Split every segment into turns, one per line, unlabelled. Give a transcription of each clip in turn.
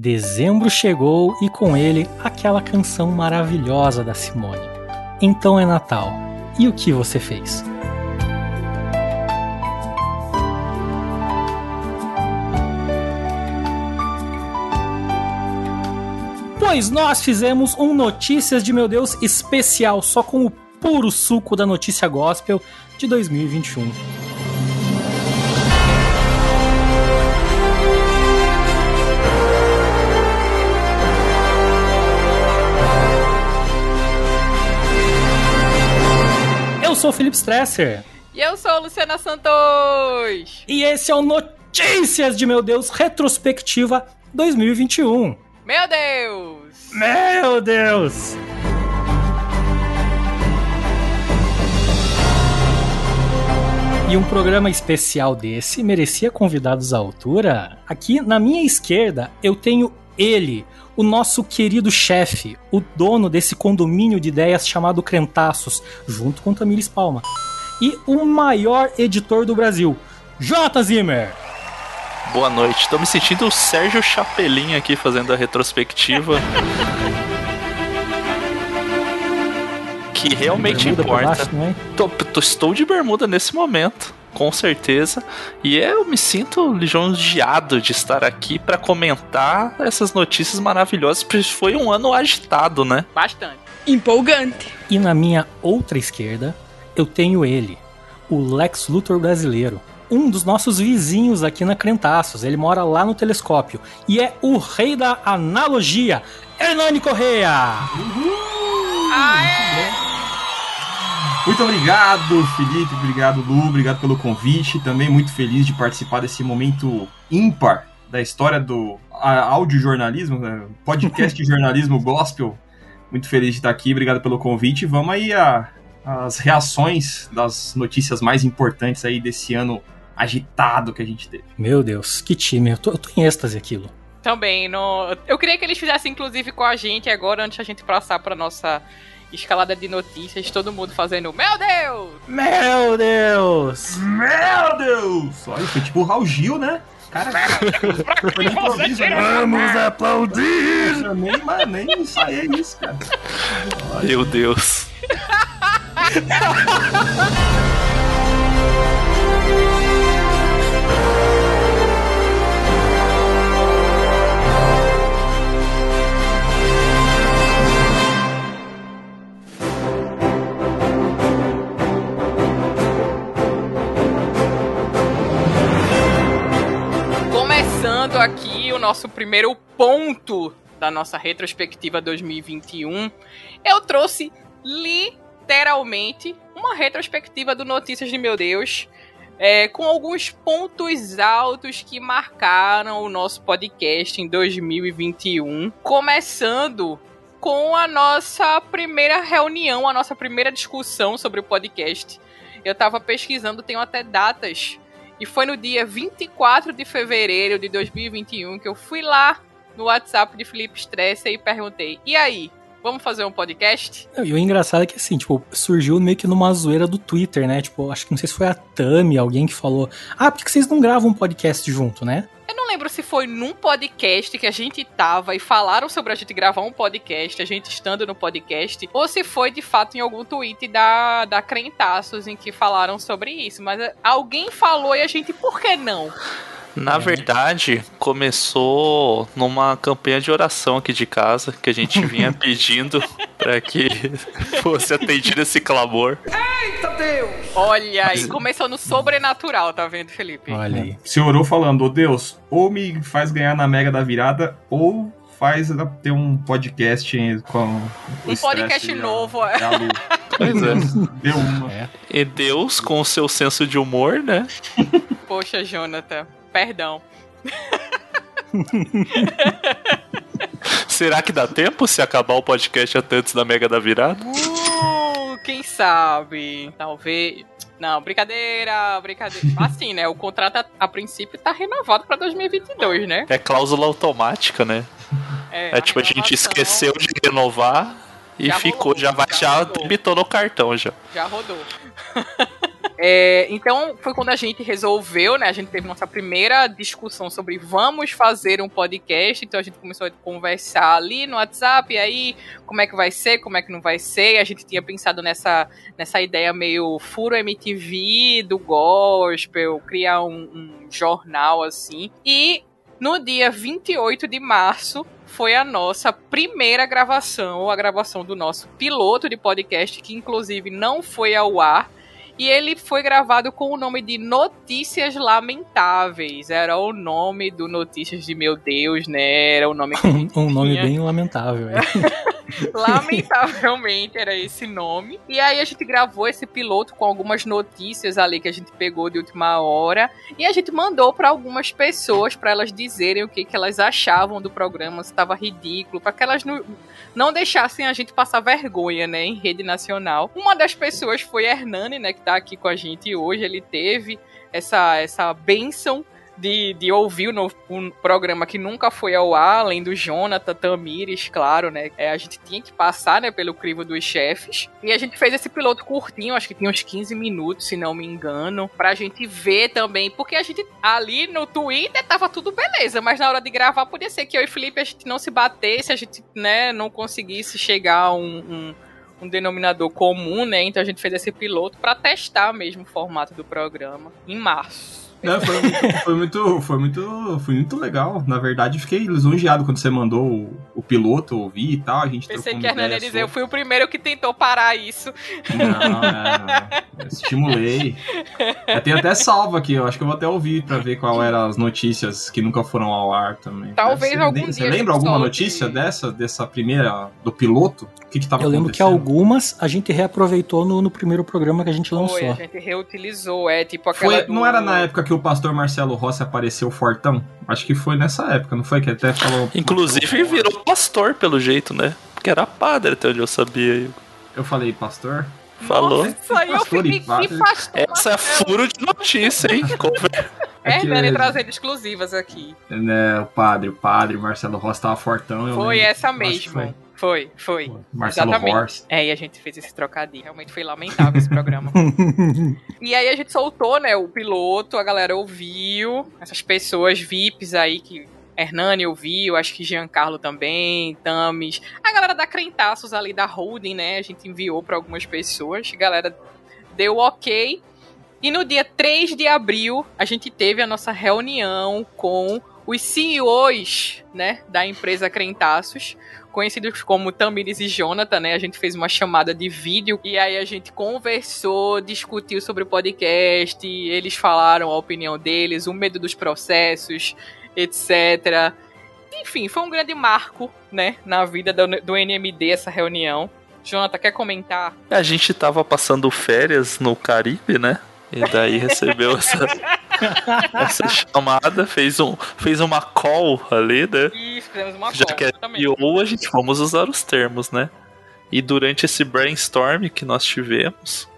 Dezembro chegou e com ele aquela canção maravilhosa da Simone. Então é Natal. E o que você fez? Pois nós fizemos um Notícias de Meu Deus especial, só com o puro suco da notícia gospel de 2021. Sou o Felipe Stresser.
E eu sou a Luciana Santos.
E esse é o Notícias de Meu Deus Retrospectiva 2021.
Meu Deus!
Meu Deus! E um programa especial desse merecia convidados à altura? Aqui na minha esquerda eu tenho ele, o nosso querido chefe, o dono desse condomínio de ideias chamado Crentaços, junto com Tamires Palma. E o maior editor do Brasil, J. Zimmer.
Boa noite. Tô me sentindo o Sérgio Chapelin aqui fazendo a retrospectiva. que realmente importa. Baixo, é? tô, tô, estou de bermuda nesse momento, com certeza. E eu me sinto lisonjeado de estar aqui para comentar essas notícias maravilhosas, porque foi um ano agitado, né?
Bastante.
Empolgante.
E na minha outra esquerda, eu tenho ele, o Lex Luthor brasileiro um dos nossos vizinhos aqui na Crentaços. Ele mora lá no telescópio. E é o rei da analogia, Hernani Correia!
Uhul! Muito obrigado, Felipe. Obrigado, Lu. Obrigado pelo convite. Também muito feliz de participar desse momento ímpar da história do audiojornalismo, né? podcast jornalismo gospel. Muito feliz de estar aqui. Obrigado pelo convite. Vamos aí a, as reações das notícias mais importantes aí desse ano agitado que a gente teve.
Meu Deus, que time. Eu tô, eu tô em êxtase aquilo.
Também. No... Eu queria que eles fizessem, inclusive, com a gente agora, antes a gente passar pra nossa escalada de notícias, todo mundo fazendo Meu Deus!
Meu Deus!
Meu Deus! Olha, foi tipo o Raul Gil, né? Cara, foi no improviso, né? Vamos aplaudir! Eu nem, nem ensaiei isso, cara.
Meu Deus.
aqui o nosso primeiro ponto da nossa retrospectiva 2021. Eu trouxe literalmente uma retrospectiva do Notícias de Meu Deus. É, com alguns pontos altos que marcaram o nosso podcast em 2021. Começando com a nossa primeira reunião, a nossa primeira discussão sobre o podcast. Eu estava pesquisando, tenho até datas e foi no dia 24 de fevereiro de 2021 que eu fui lá no WhatsApp de Felipe Stresser e perguntei: e aí? Vamos fazer um podcast?
E o engraçado é que assim, tipo, surgiu meio que numa zoeira do Twitter, né? Tipo, acho que não sei se foi a Tami, alguém que falou: Ah, por que vocês não gravam um podcast junto, né?
Eu não lembro se foi num podcast que a gente tava e falaram sobre a gente gravar um podcast, a gente estando no podcast, ou se foi de fato em algum tweet da, da Crentaços em que falaram sobre isso. Mas alguém falou e a gente, por que não?
Na é. verdade, começou numa campanha de oração aqui de casa, que a gente vinha pedindo para que fosse atendido esse clamor.
Eita Deus! Olha aí, começou no sobrenatural, tá vendo, Felipe?
Olha aí. Você orou falando, ô oh, Deus, ou me faz ganhar na Mega da Virada, ou faz ter um podcast com.
Um podcast novo, é.
Pois é. Deu uma. É. E Deus, com o seu senso de humor, né?
Poxa, Jonathan. Perdão.
Será que dá tempo se acabar o podcast até antes da Mega da Virada?
Uh, quem sabe? Talvez. Não, brincadeira, brincadeira. Assim, né? O contrato a, princípio tá renovado pra 2022, né?
É cláusula automática, né? É, é tipo, a, a gente esqueceu de renovar e já ficou, rolou, já vai, já, já debitou no cartão já.
Já rodou. É, então foi quando a gente resolveu, né? A gente teve nossa primeira discussão sobre vamos fazer um podcast. Então a gente começou a conversar ali no WhatsApp, e aí como é que vai ser, como é que não vai ser. A gente tinha pensado nessa, nessa ideia meio furo MTV do gospel, criar um, um jornal assim. E no dia 28 de março foi a nossa primeira gravação, a gravação do nosso piloto de podcast, que inclusive não foi ao ar e ele foi gravado com o nome de Notícias Lamentáveis. Era o nome do Notícias de Meu Deus, né? Era o nome que
Um nome bem lamentável. É.
Lamentavelmente era esse nome. E aí a gente gravou esse piloto com algumas notícias ali que a gente pegou de última hora. E a gente mandou para algumas pessoas para elas dizerem o que, que elas achavam do programa, se estava ridículo, para que elas não, não deixassem a gente passar vergonha, né, em rede nacional. Uma das pessoas foi Hernani, né, que tá aqui com a gente hoje. Ele teve essa, essa benção de, de ouvir um programa que nunca foi ao ar, além do Jonathan Tamires, claro, né? É, a gente tinha que passar, né, pelo crivo dos chefes. E a gente fez esse piloto curtinho, acho que tinha uns 15 minutos, se não me engano, pra gente ver também, porque a gente ali no Twitter tava tudo beleza, mas na hora de gravar podia ser que eu e Felipe a gente não se batesse, a gente, né, não conseguisse chegar a um, um um denominador comum, né? Então a gente fez esse piloto para testar mesmo o formato do programa em março.
Não, foi, muito, foi, muito, foi, muito, foi muito legal. Na verdade, fiquei lisonjeado quando você mandou o, o piloto ouvir e tal. A gente
Pensei que a Hernani ia dizer, eu fui o primeiro que tentou parar isso.
Não, é, não. Eu estimulei. Eu tenho até salvo aqui, eu acho que eu vou até ouvir pra ver qual eram as notícias que nunca foram ao ar também.
Talvez
você,
algum
Você lembra alguma notícia dessa, dessa primeira, do piloto? O que que tava
Eu lembro que algumas a gente reaproveitou no, no primeiro programa que a gente lançou. Foi,
a gente reutilizou, é tipo aquela
Foi, do... Não era na época que o pastor Marcelo Rossi apareceu fortão? Acho que foi nessa época, não foi? Que até falou.
Inclusive virou pastor, pelo jeito, né? Porque era padre até onde eu sabia.
Eu falei pastor?
Falou.
Nossa, isso aí eu fiquei
Essa é furo de notícia, hein?
é, Dani trazendo exclusivas aqui.
Né, o padre, o padre, Marcelo Rossi tava fortão.
Foi essa mesmo. Foi, foi.
Marcelo Exatamente. Horst.
É, e a gente fez esse trocadilho. Realmente foi lamentável esse programa. e aí a gente soltou, né, o piloto, a galera ouviu, essas pessoas VIPs aí que Hernani ouviu, acho que Giancarlo também, Tamis. A galera da Crentaços ali da Holding, né? A gente enviou para algumas pessoas. A galera deu ok. E no dia 3 de abril, a gente teve a nossa reunião com os CEOs, né, da empresa Crentaços conhecidos como Tamires e Jonathan, né? A gente fez uma chamada de vídeo e aí a gente conversou, discutiu sobre o podcast, eles falaram a opinião deles, o medo dos processos, etc. Enfim, foi um grande marco, né, na vida do, do NMD essa reunião. Jonathan, quer comentar?
A gente tava passando férias no Caribe, né? E daí recebeu essa, essa chamada, fez, um, fez uma call ali, né?
Isso, fizemos uma
Já
call.
que é ou a gente vamos usar os termos, né? E durante esse brainstorm que nós tivemos,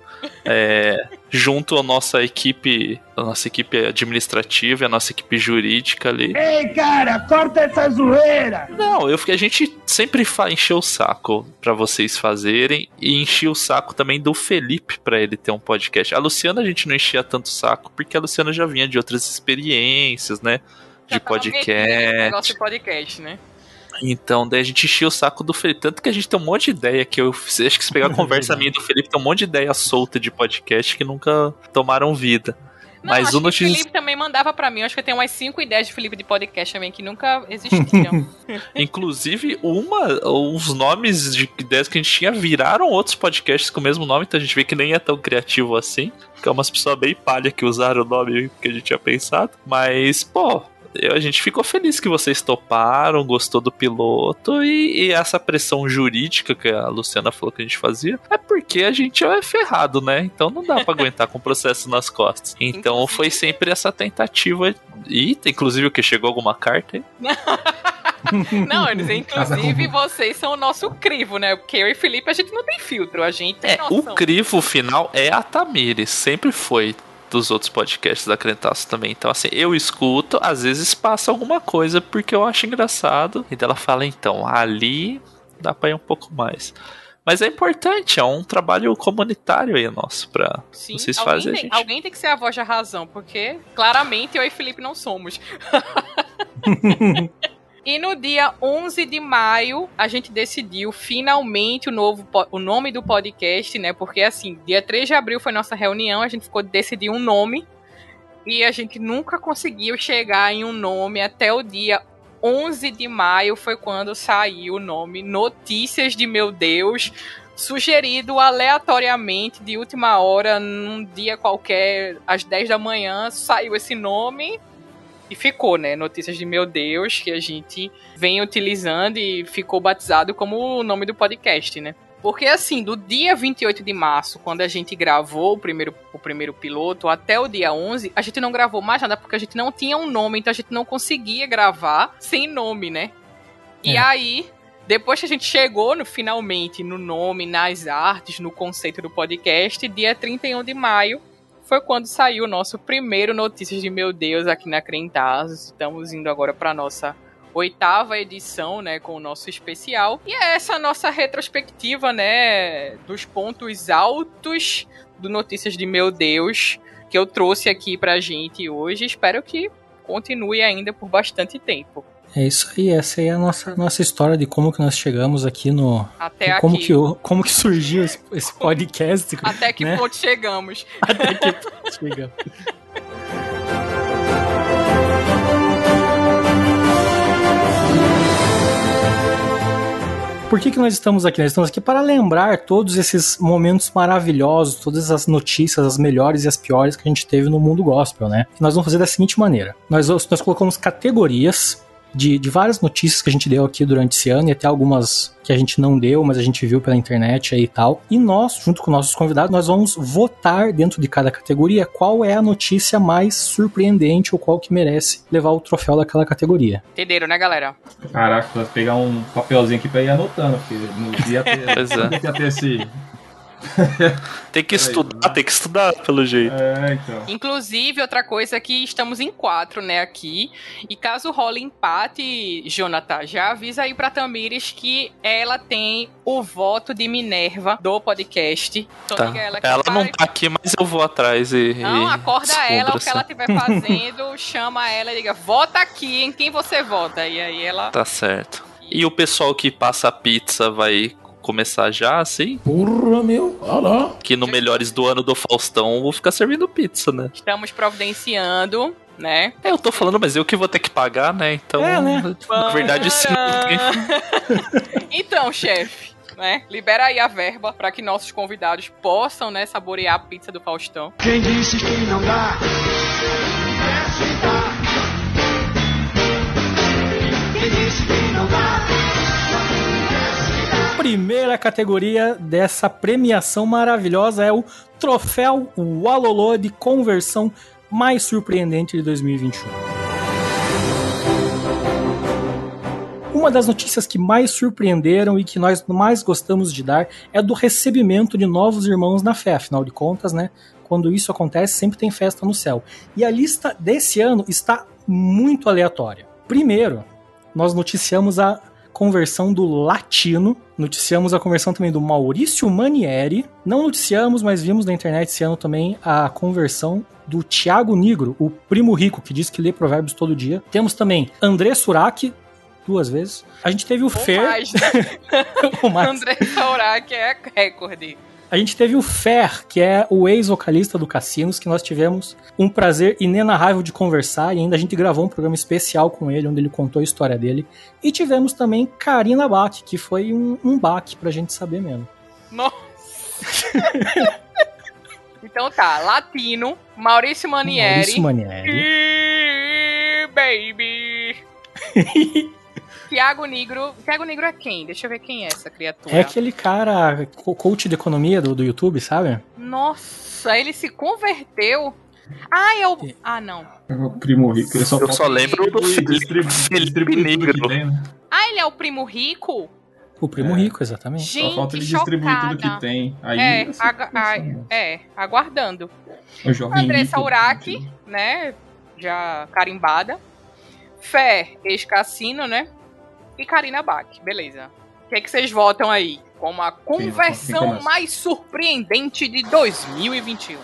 é, junto à nossa equipe, a nossa equipe administrativa, a nossa equipe jurídica ali.
Ei, cara, corta essa zoeira!
Não, eu a gente sempre encheu o saco para vocês fazerem e enchia o saco também do Felipe para ele ter um podcast. A Luciana a gente não enchia tanto o saco porque a Luciana já vinha de outras experiências, né? De podcast.
Negócio de podcast, né?
Então, daí a gente enchia o saco do Felipe. Tanto que a gente tem um monte de ideia que eu acho que se pegar a conversa minha do Felipe, tem um monte de ideia solta de podcast que nunca tomaram vida.
Não, Mas o notícia... Felipe também mandava para mim. Eu acho que tem umas cinco ideias de Felipe de podcast também que nunca existiam.
Inclusive, uma, os nomes de ideias que a gente tinha viraram outros podcasts com o mesmo nome, então a gente vê que nem é tão criativo assim. Que é umas pessoas bem palha que usaram o nome que a gente tinha pensado. Mas, pô, a gente ficou feliz que vocês toparam, gostou do piloto e, e, essa pressão jurídica que a Luciana falou que a gente fazia é porque a gente é ferrado, né? Então não dá para aguentar com o processo nas costas. Então foi sempre essa tentativa e inclusive o que chegou alguma carta aí?
Não, eles, inclusive, vocês são o nosso crivo, né? Porque eu e Felipe, a gente não tem filtro, a gente tem
é, O crivo final é a Tamires, sempre foi dos outros podcasts da Crentaço também. Então, assim, eu escuto, às vezes passa alguma coisa porque eu acho engraçado. E ela fala, então, ali dá pra ir um pouco mais. Mas é importante, é um trabalho comunitário aí nosso pra Sim, vocês fazerem.
Tem, alguém tem que ser a voz da razão, porque claramente eu e Felipe não somos. E no dia 11 de maio, a gente decidiu finalmente o novo o nome do podcast, né? Porque assim, dia 3 de abril foi nossa reunião, a gente ficou de decidir um nome e a gente nunca conseguiu chegar em um nome até o dia 11 de maio foi quando saiu o nome Notícias de Meu Deus, sugerido aleatoriamente de última hora, num dia qualquer, às 10 da manhã, saiu esse nome e ficou, né? Notícias de Meu Deus, que a gente vem utilizando e ficou batizado como o nome do podcast, né? Porque, assim, do dia 28 de março, quando a gente gravou o primeiro, o primeiro piloto, até o dia 11, a gente não gravou mais nada porque a gente não tinha um nome, então a gente não conseguia gravar sem nome, né? E é. aí, depois que a gente chegou no, finalmente no nome, nas artes, no conceito do podcast, dia 31 de maio, foi quando saiu o nosso primeiro Notícias de Meu Deus aqui na Crentaz. Estamos indo agora para nossa oitava edição, né, com o nosso especial. E é essa nossa retrospectiva, né, dos pontos altos do Notícias de Meu Deus que eu trouxe aqui pra gente hoje. Espero que continue ainda por bastante tempo.
É isso aí, essa aí é a nossa, nossa história de como que nós chegamos aqui no.
Até
como
aqui.
Que, como que surgiu esse, esse podcast.
Até que
né?
ponto chegamos.
Até que ponto chegamos. Por que, que nós estamos aqui? Nós estamos aqui para lembrar todos esses momentos maravilhosos, todas as notícias, as melhores e as piores que a gente teve no mundo gospel, né? E nós vamos fazer da seguinte maneira: nós, nós colocamos categorias de, de várias notícias que a gente deu aqui durante esse ano e até algumas que a gente não deu, mas a gente viu pela internet aí e tal. E nós, junto com nossos convidados, nós vamos votar dentro de cada categoria qual é a notícia mais surpreendente ou qual que merece levar o troféu daquela categoria.
Entenderam, né, galera?
Caraca, vou pegar um papelzinho aqui pra ir anotando, porque não ia ter, é. ia ter esse,
tem que estudar, tem que estudar, pelo jeito.
É, então.
Inclusive, outra coisa é que estamos em quatro, né, aqui. E caso role empate, Jonathan, já avisa aí pra Tamires que ela tem o voto de Minerva do podcast.
Então, tá. ela, ela não tá aqui, mas eu vou atrás e.
Não, acorda ela, o que ela estiver fazendo, chama ela e diga: vota aqui em quem você vota. E aí ela.
Tá certo. E o pessoal que passa a pizza vai começar já, assim.
Porra, meu. Olha
Que no Melhores do Ano do Faustão vou ficar servindo pizza, né?
Estamos providenciando, né?
É, eu tô falando, mas eu que vou ter que pagar, né? Então, é, né? na verdade, sim.
então, chefe. Né? Libera aí a verba para que nossos convidados possam, né, saborear a pizza do Faustão.
Quem disse que não dá? Quem disse que não dá?
Primeira categoria dessa premiação maravilhosa é o Troféu Walolô de conversão mais surpreendente de 2021. Uma das notícias que mais surpreenderam e que nós mais gostamos de dar é do recebimento de novos irmãos na fé. Afinal de contas, né? Quando isso acontece, sempre tem festa no céu. E a lista desse ano está muito aleatória. Primeiro, nós noticiamos a conversão do latino. Noticiamos a conversão também do Maurício Manieri. Não noticiamos, mas vimos na internet esse ano também a conversão do Tiago Negro, o primo rico, que diz que lê provérbios todo dia. Temos também André Surak, duas vezes. A gente teve o Fer.
Mais, né? André Surak é recorde.
A gente teve o Fer, que é o ex-vocalista do Cassinos, que nós tivemos um prazer inenarrável de conversar e ainda a gente gravou um programa especial com ele, onde ele contou a história dele. E tivemos também Karina Bach, que foi um, um baque pra gente saber mesmo.
Nossa! então tá, Latino, Maurício Manieri.
Maurício Manieri.
E... Baby! Tiago Negro. Tiago Negro é quem? Deixa eu ver quem é essa criatura.
É aquele cara, coach de economia do, do YouTube, sabe?
Nossa, ele se converteu. Ah, é o. Ah, não.
É o primo rico. Eu só,
eu só lembro do Felipe, Negro.
Tem, né? Ah, ele é o primo rico?
O primo é. rico, exatamente.
Gente,
só falta ele distribuir tudo que tem. Aí
é, ag é aguardando. Andressa Uraki, né? Já carimbada. Fé, ex-cassino, né? E Karina Bach, beleza. que, é que vocês votam aí? Como a conversão mais surpreendente de 2021.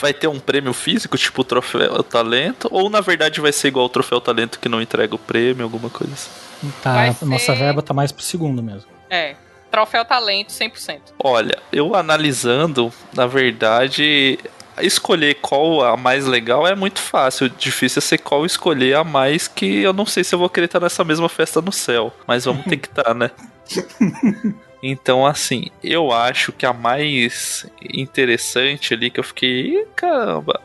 Vai ter um prêmio físico, tipo o troféu talento? Ou na verdade vai ser igual o troféu talento que não entrega o prêmio, alguma coisa assim?
Tá, ser... nossa verba tá mais pro segundo mesmo.
É, troféu talento 100%.
Olha, eu analisando, na verdade, escolher qual a mais legal é muito fácil. Difícil é ser qual escolher a mais que eu não sei se eu vou querer estar nessa mesma festa no céu. Mas vamos ter que estar, tá, né? Então, assim, eu acho que a mais interessante ali que eu fiquei, caramba,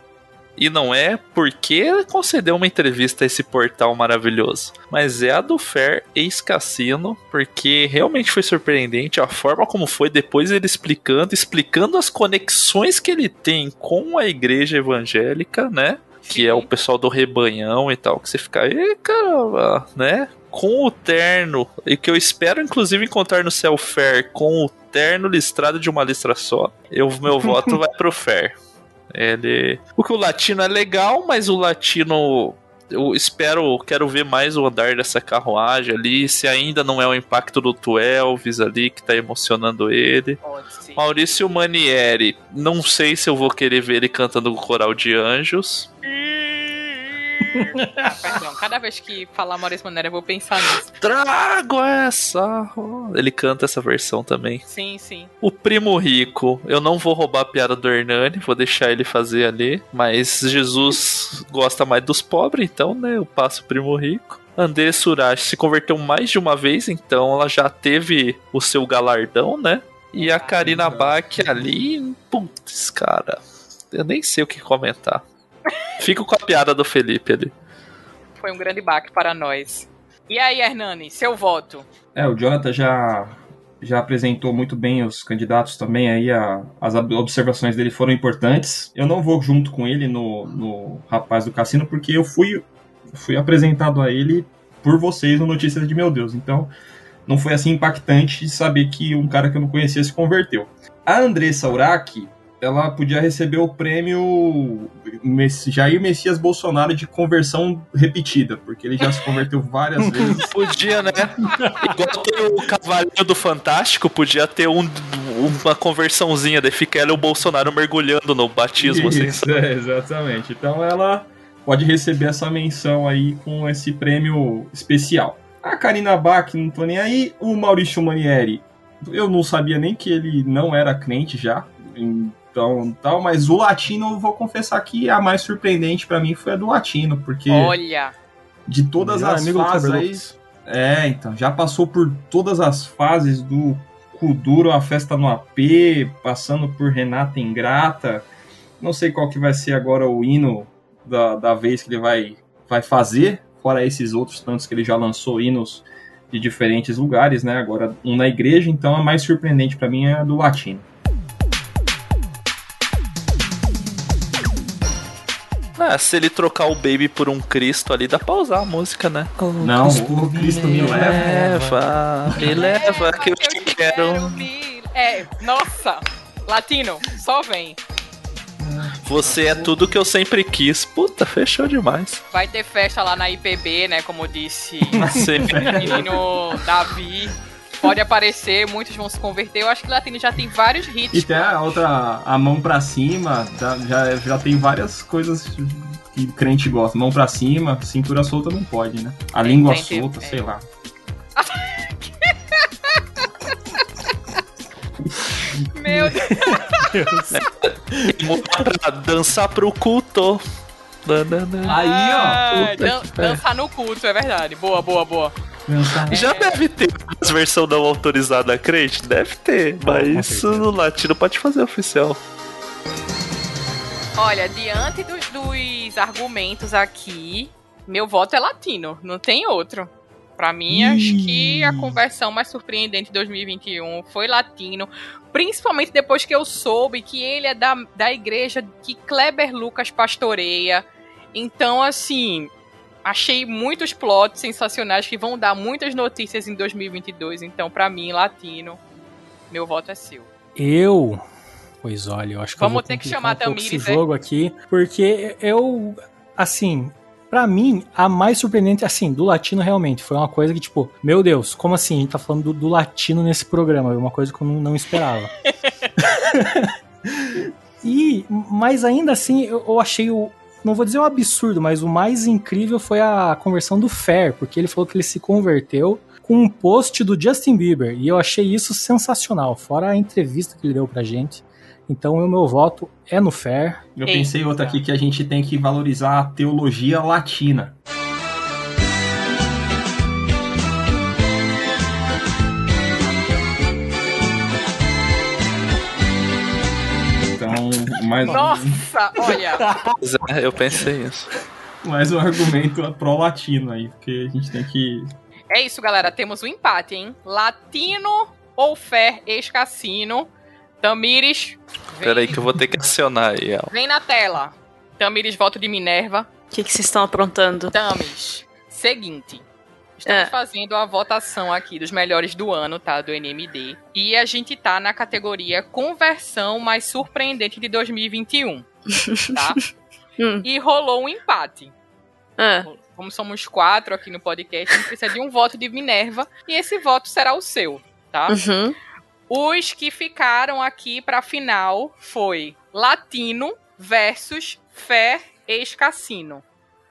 e não é porque concedeu uma entrevista a esse portal maravilhoso, mas é a do Fair ex-cassino, porque realmente foi surpreendente a forma como foi depois ele explicando, explicando as conexões que ele tem com a igreja evangélica, né? Que é o pessoal do rebanhão e tal, que você fica, e caramba, né? Com o terno, e que eu espero inclusive encontrar no céu Fair com o terno listrado de uma listra só. Eu, meu voto vai pro Fair. Ele. O que o latino é legal, mas o latino. Eu espero, quero ver mais o andar dessa carruagem ali. Se ainda não é o impacto do Twelves ali que tá emocionando ele. Maurício Manieri, não sei se eu vou querer ver ele cantando o coral de anjos.
Ah, perdão. Cada vez que falar Maurício Maneira, eu vou pensar nisso.
Trago essa! Ele canta essa versão também.
Sim, sim.
O Primo Rico, eu não vou roubar a piada do Hernani, vou deixar ele fazer ali. Mas Jesus gosta mais dos pobres, então, né? Eu passo o Primo Rico. André Suraj se converteu mais de uma vez, então ela já teve o seu galardão, né? E a Karina Bach ali, putz, cara, eu nem sei o que comentar. Fico com a piada do Felipe ali.
Foi um grande baque para nós. E aí, Hernani, seu voto?
É, o Jonathan já, já apresentou muito bem os candidatos também, aí a, as observações dele foram importantes. Eu não vou junto com ele no, no Rapaz do Cassino, porque eu fui, fui apresentado a ele por vocês no Notícias de Meu Deus. Então, não foi assim impactante saber que um cara que eu não conhecia se converteu. A Andressa Uraki, ela podia receber o prêmio Jair Messias Bolsonaro de conversão repetida, porque ele já se converteu várias vezes.
Podia, né? Igual tem o Cavalinho do Fantástico, podia ter um, uma conversãozinha, daí fica ela e o Bolsonaro mergulhando no batismo, assim,
Isso, assim. É, exatamente. Então ela pode receber essa menção aí com esse prêmio especial. A Karina Bach, não tô nem aí. O Maurício Manieri, eu não sabia nem que ele não era crente já. Em então, tal, mas o latino, vou confessar que a mais surpreendente para mim foi a do latino, porque
Olha,
de todas as fases É, então, já passou por todas as fases do Kuduro, a festa no AP, passando por Renata Ingrata. Não sei qual que vai ser agora o hino da, da vez que ele vai, vai fazer, fora esses outros tantos que ele já lançou hinos de diferentes lugares, né? Agora um na igreja, então a mais surpreendente para mim é a do latino.
Ah, se ele trocar o Baby por um Cristo ali, dá pra usar a música, né?
Não, o Cristo me leva.
Me leva, que eu te quero.
É, nossa, latino, só vem.
Você é tudo que eu sempre quis. Puta, fechou demais.
Vai ter festa lá na IPB, né? Como disse o menino Davi pode aparecer, muitos vão se converter. Eu acho que Latino já tem vários hits.
E tem a outra, a mão pra cima, já, já tem várias coisas que crente gosta. Mão pra cima, cintura solta não pode, né? A tem, língua tem, solta, tem, sei é. lá.
Meu Deus.
pra dançar pro culto.
Aí, ó.
Dan dançar no culto, é verdade. Boa, boa, boa.
Já deve ter as versão não autorizada crente? Deve ter, mas no latino pode fazer oficial.
Olha, diante dos, dos argumentos aqui, meu voto é latino, não tem outro. Para mim, acho que a conversão mais surpreendente de 2021 foi latino, principalmente depois que eu soube que ele é da, da igreja que Kleber Lucas pastoreia. Então, assim, achei muitos plots sensacionais que vão dar muitas notícias em 2022. Então, para mim, latino, meu voto é seu.
Eu. Pois olha, eu acho que
Vamos
eu vou
ter que chamar
um esse jogo aqui, porque eu, assim, para mim, a mais surpreendente, assim, do latino realmente, foi uma coisa que, tipo, meu Deus, como assim? A gente tá falando do, do latino nesse programa, é uma coisa que eu não, não esperava. e, mas ainda assim, eu, eu achei o, não vou dizer o absurdo, mas o mais incrível foi a conversão do Fer, porque ele falou que ele se converteu com um post do Justin Bieber, e eu achei isso sensacional, fora a entrevista que ele deu pra gente. Então o meu voto é no Fer.
Eu pensei outra aqui que a gente tem que valorizar a teologia latina. Mais
Nossa, olha.
É, eu pensei isso.
Mais um argumento pró-latino aí, porque a gente tem que.
É isso, galera. Temos um empate, hein? Latino ou Fer ex-cassino Tamires.
Peraí que eu vou ter que acionar aí. Ela.
Vem na tela. Tamires, voto de Minerva.
O que vocês estão aprontando?
Tamis, seguinte. Estamos é. fazendo a votação aqui dos melhores do ano, tá? Do NMD. E a gente tá na categoria conversão mais surpreendente de 2021. tá? hum. E rolou um empate.
É.
Como somos quatro aqui no podcast, a gente precisa de um voto de Minerva. E esse voto será o seu, tá?
Uhum.
Os que ficaram aqui para final foi Latino versus Fé ex-cassino.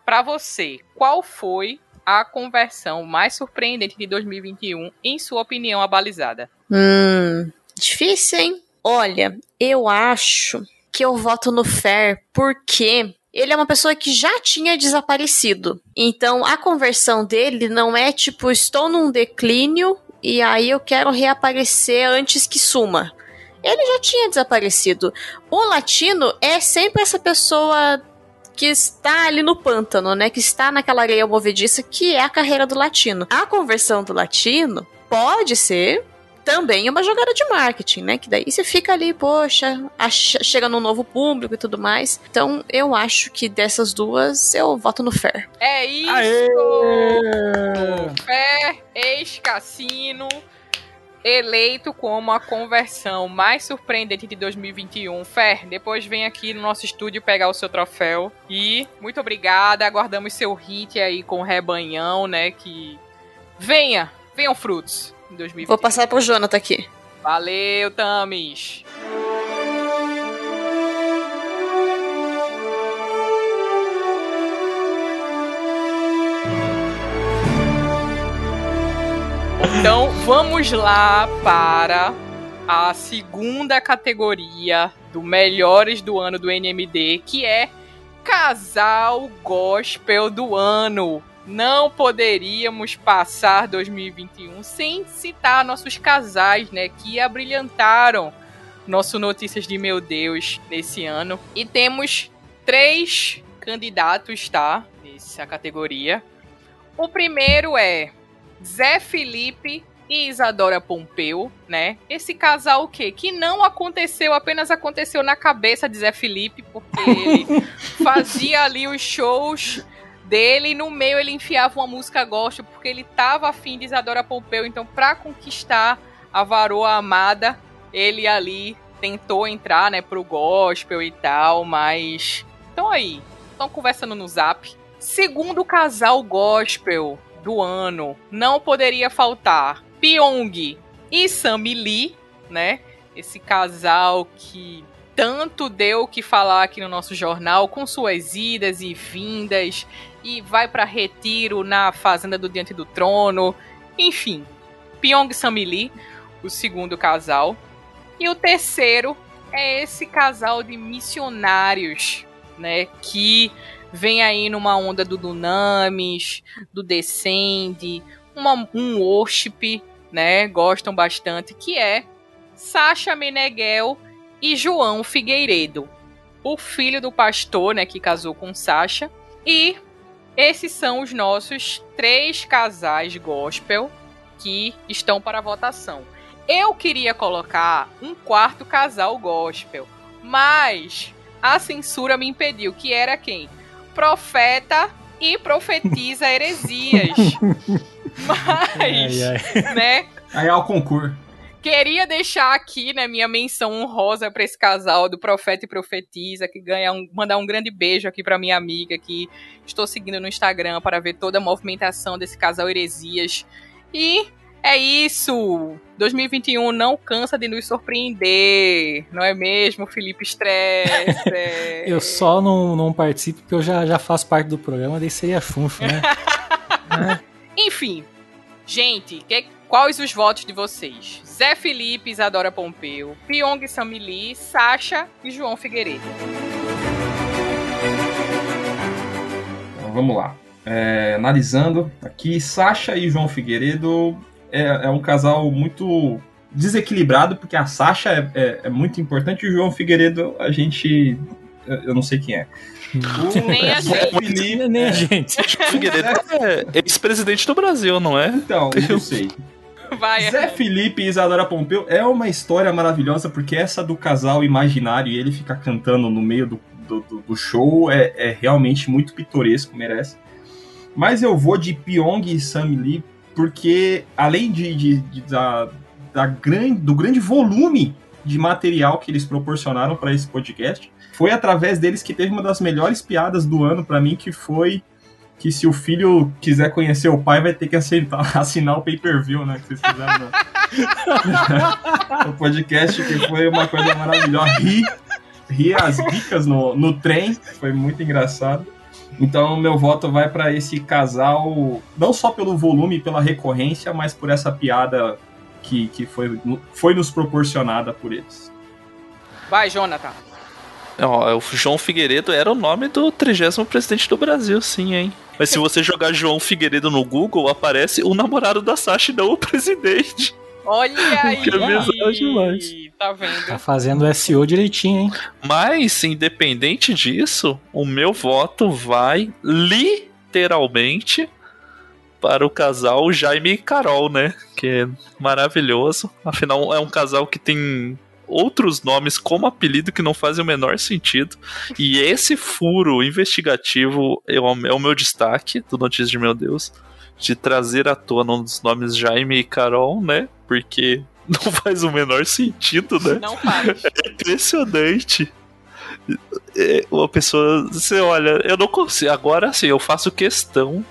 Para você, qual foi a conversão mais surpreendente de 2021, em sua opinião abalizada?
Hum, difícil, hein? Olha, eu acho que eu voto no Fer porque ele é uma pessoa que já tinha desaparecido. Então a conversão dele não é tipo, estou num declínio e aí eu quero reaparecer antes que suma. Ele já tinha desaparecido. O latino é sempre essa pessoa que está ali no pântano, né? Que está naquela areia movediça que é a carreira do latino. A conversão do latino pode ser também uma jogada de marketing, né? Que daí você fica ali, poxa, chega num novo público e tudo mais. Então, eu acho que dessas duas, eu voto no Fair.
É isso!
Aê!
Fair, ex-cassino, eleito como a conversão mais surpreendente de 2021. Fer, depois vem aqui no nosso estúdio pegar o seu troféu. E muito obrigada, aguardamos seu hit aí com o Rebanhão, né? Que venha, venham frutos em 2020.
Vou passar pro Jonathan aqui.
Valeu, Tamis. Então vamos lá para a segunda categoria do melhores do ano do NMD, que é casal gospel do ano não poderíamos passar 2021 sem citar nossos casais, né, que abrilhantaram nosso Notícias de Meu Deus nesse ano. E temos três candidatos, tá, nessa categoria. O primeiro é Zé Felipe e Isadora Pompeu, né? Esse casal o quê? Que não aconteceu, apenas aconteceu na cabeça de Zé Felipe, porque ele fazia ali os shows dele e no meio ele enfiava uma música gospel porque ele tava afim de Isadora Pompeu, então para conquistar a varoa amada, ele ali tentou entrar, né, pro gospel e tal, mas então aí, estão conversando no Zap. Segundo casal gospel do ano, não poderia faltar Pyong e Sammy Lee, né? Esse casal que tanto deu que falar aqui no nosso jornal, com suas idas e vindas, e vai para retiro na Fazenda do Diante do Trono. Enfim, Pyong Samili, o segundo casal. E o terceiro é esse casal de missionários, né, que vem aí numa onda do Dunamis, do Descende, uma, um worship, né, gostam bastante, que é Sasha Meneghel e João Figueiredo, o filho do pastor, né, que casou com Sasha, e esses são os nossos três casais gospel que estão para votação. Eu queria colocar um quarto casal gospel, mas a censura me impediu, que era quem? Profeta e profetiza heresias. mas,
ai,
ai. né?
Aí é o concurso.
Queria deixar aqui, né, minha menção honrosa para esse casal do Profeta e Profetisa, que ganha um, mandar um grande beijo aqui para minha amiga que estou seguindo no Instagram para ver toda a movimentação desse casal Heresias. E é isso! 2021 não cansa de nos surpreender, não é mesmo, Felipe Stress?
eu só não, não participo porque eu já, já faço parte do programa, daí seria funfo, né?
é. Enfim, gente, que, quais os votos de vocês? Zé Felipe, Isadora Pompeu, Pyong Samili, Sasha e João Figueiredo.
Então, vamos lá. É, analisando aqui, Sasha e João Figueiredo é, é, um casal muito desequilibrado, porque a Sasha é, é, é muito importante e o João Figueiredo a gente. Eu não sei quem é.
O nem a gente.
Felipe, nem a gente.
Figueiredo é ex-presidente do Brasil, não é?
Então, não sei.
Vai,
Zé Felipe e Isadora Pompeu é uma história maravilhosa, porque essa do casal imaginário e ele ficar cantando no meio do, do, do show é, é, realmente muito pitoresco, merece. Mas eu vou de Pyong e Sam Lee, porque além de, de, de da, da grande, do grande volume de material que eles proporcionaram para esse podcast, foi através deles que teve uma das melhores piadas do ano para mim, que foi que se o filho quiser conhecer o pai, vai ter que assinar, assinar o pay-per-view, né? Que vocês fizeram no, no podcast, que foi uma coisa maravilhosa. Ri, ri as bicas no, no trem, foi muito engraçado. Então, meu voto vai para esse casal, não só pelo volume e pela recorrência, mas por essa piada que, que foi, foi nos proporcionada por eles.
Vai, Jonathan.
Ó, o João Figueiredo era o nome do trigésimo presidente do Brasil, sim, hein? Mas se você jogar João Figueiredo no Google, aparece o namorado da Sasha e não o presidente.
Olha aí!
Que é demais.
Tá vendo?
Tá fazendo SEO direitinho, hein?
Mas, independente disso, o meu voto vai literalmente para o casal Jaime e Carol, né? Que é maravilhoso. Afinal, é um casal que tem outros nomes como apelido que não fazem o menor sentido. E esse furo investigativo é o, é o meu destaque do Notícias de Meu Deus. De trazer à tona um dos nomes Jaime e Carol, né? Porque não faz o menor sentido, né?
Não faz.
É impressionante. É, uma pessoa. Você olha, eu não consigo. Agora sim, eu faço questão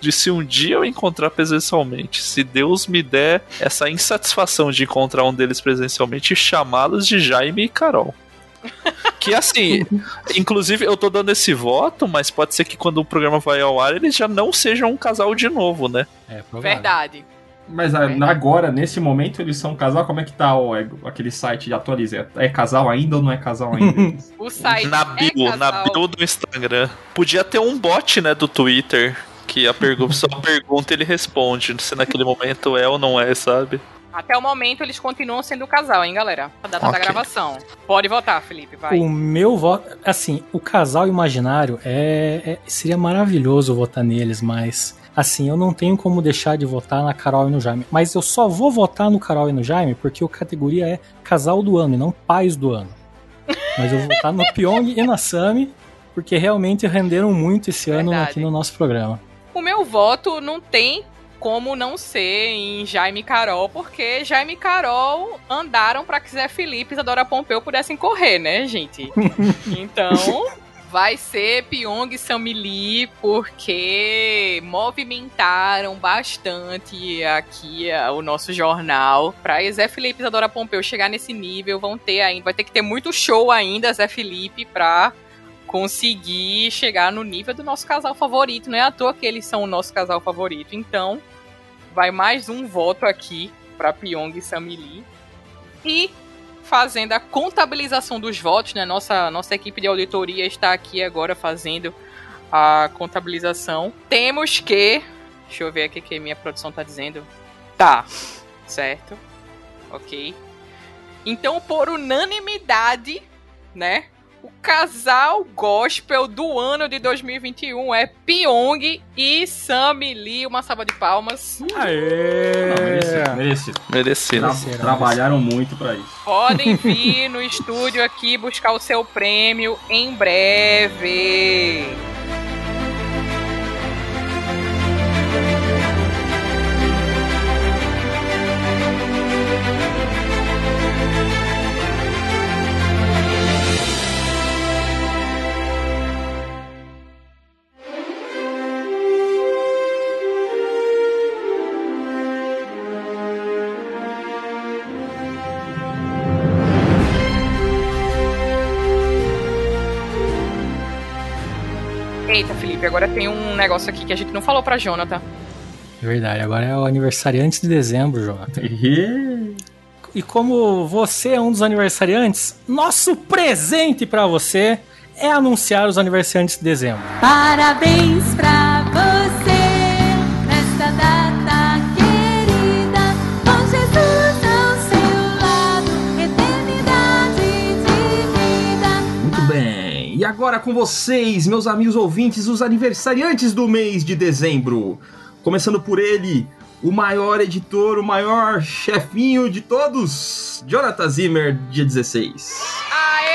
de se um dia eu encontrar presencialmente, se Deus me der essa insatisfação de encontrar um deles presencialmente, chamá-los de Jaime e Carol. Que assim, inclusive eu tô dando esse voto, mas pode ser que quando o programa vai ao ar eles já não sejam um casal de novo, né?
É,
Verdade.
Mas a, agora, nesse momento, eles são casal? Como é que tá o, aquele site de atualiza? É casal ainda ou não é casal ainda?
o site
na bio,
é
na bio do Instagram. Podia ter um bot, né, do Twitter, que a pergunta só pergunta e ele responde, se naquele momento é ou não é, sabe?
Até o momento eles continuam sendo casal, hein, galera? A data okay. da gravação. Pode votar, Felipe, vai.
O meu voto, assim, o casal imaginário é, é seria maravilhoso votar neles, mas Assim, eu não tenho como deixar de votar na Carol e no Jaime. Mas eu só vou votar no Carol e no Jaime porque a categoria é casal do ano e não pais do ano. Mas eu vou votar no Pyong e na Sami porque realmente renderam muito esse Verdade. ano aqui no nosso programa.
O meu voto não tem como não ser em Jaime e Carol, porque Jaime e Carol andaram para que Zé Felipe e Isadora Pompeu pudessem correr, né, gente? Então, vai ser Pyong e Samili, porque movimentaram bastante aqui uh, o nosso jornal. Pra Zé Felipe e Isadora Pompeu chegar nesse nível, vão ter ainda, vai ter que ter muito show ainda, Zé Felipe, pra conseguir chegar no nível do nosso casal favorito. Não é à toa que eles são o nosso casal favorito. Então, vai mais um voto aqui para Pyong e Samili. E fazendo a contabilização dos votos, né? Nossa, nossa equipe de auditoria está aqui agora fazendo a contabilização. Temos que. Deixa eu ver aqui que minha produção está dizendo. Tá, certo. Ok. Então, por unanimidade, né? O casal gospel do ano de 2021 é Pyong e Sammy Lee. Uma salva de palmas.
Aê! Não,
merecido, merecido.
Merecido.
Tra trabalharam muito para isso.
Podem vir no estúdio aqui buscar o seu prêmio em breve. Felipe. Agora tem um negócio aqui que a gente não falou pra Jonathan.
Verdade, agora é o aniversariante de dezembro, Jonathan. e como você é um dos aniversariantes, nosso presente para você é anunciar os aniversariantes de dezembro.
Parabéns
agora com vocês, meus amigos ouvintes, os aniversariantes do mês de dezembro. Começando por ele, o maior editor, o maior chefinho de todos, Jonathan Zimmer, dia 16.
Aê!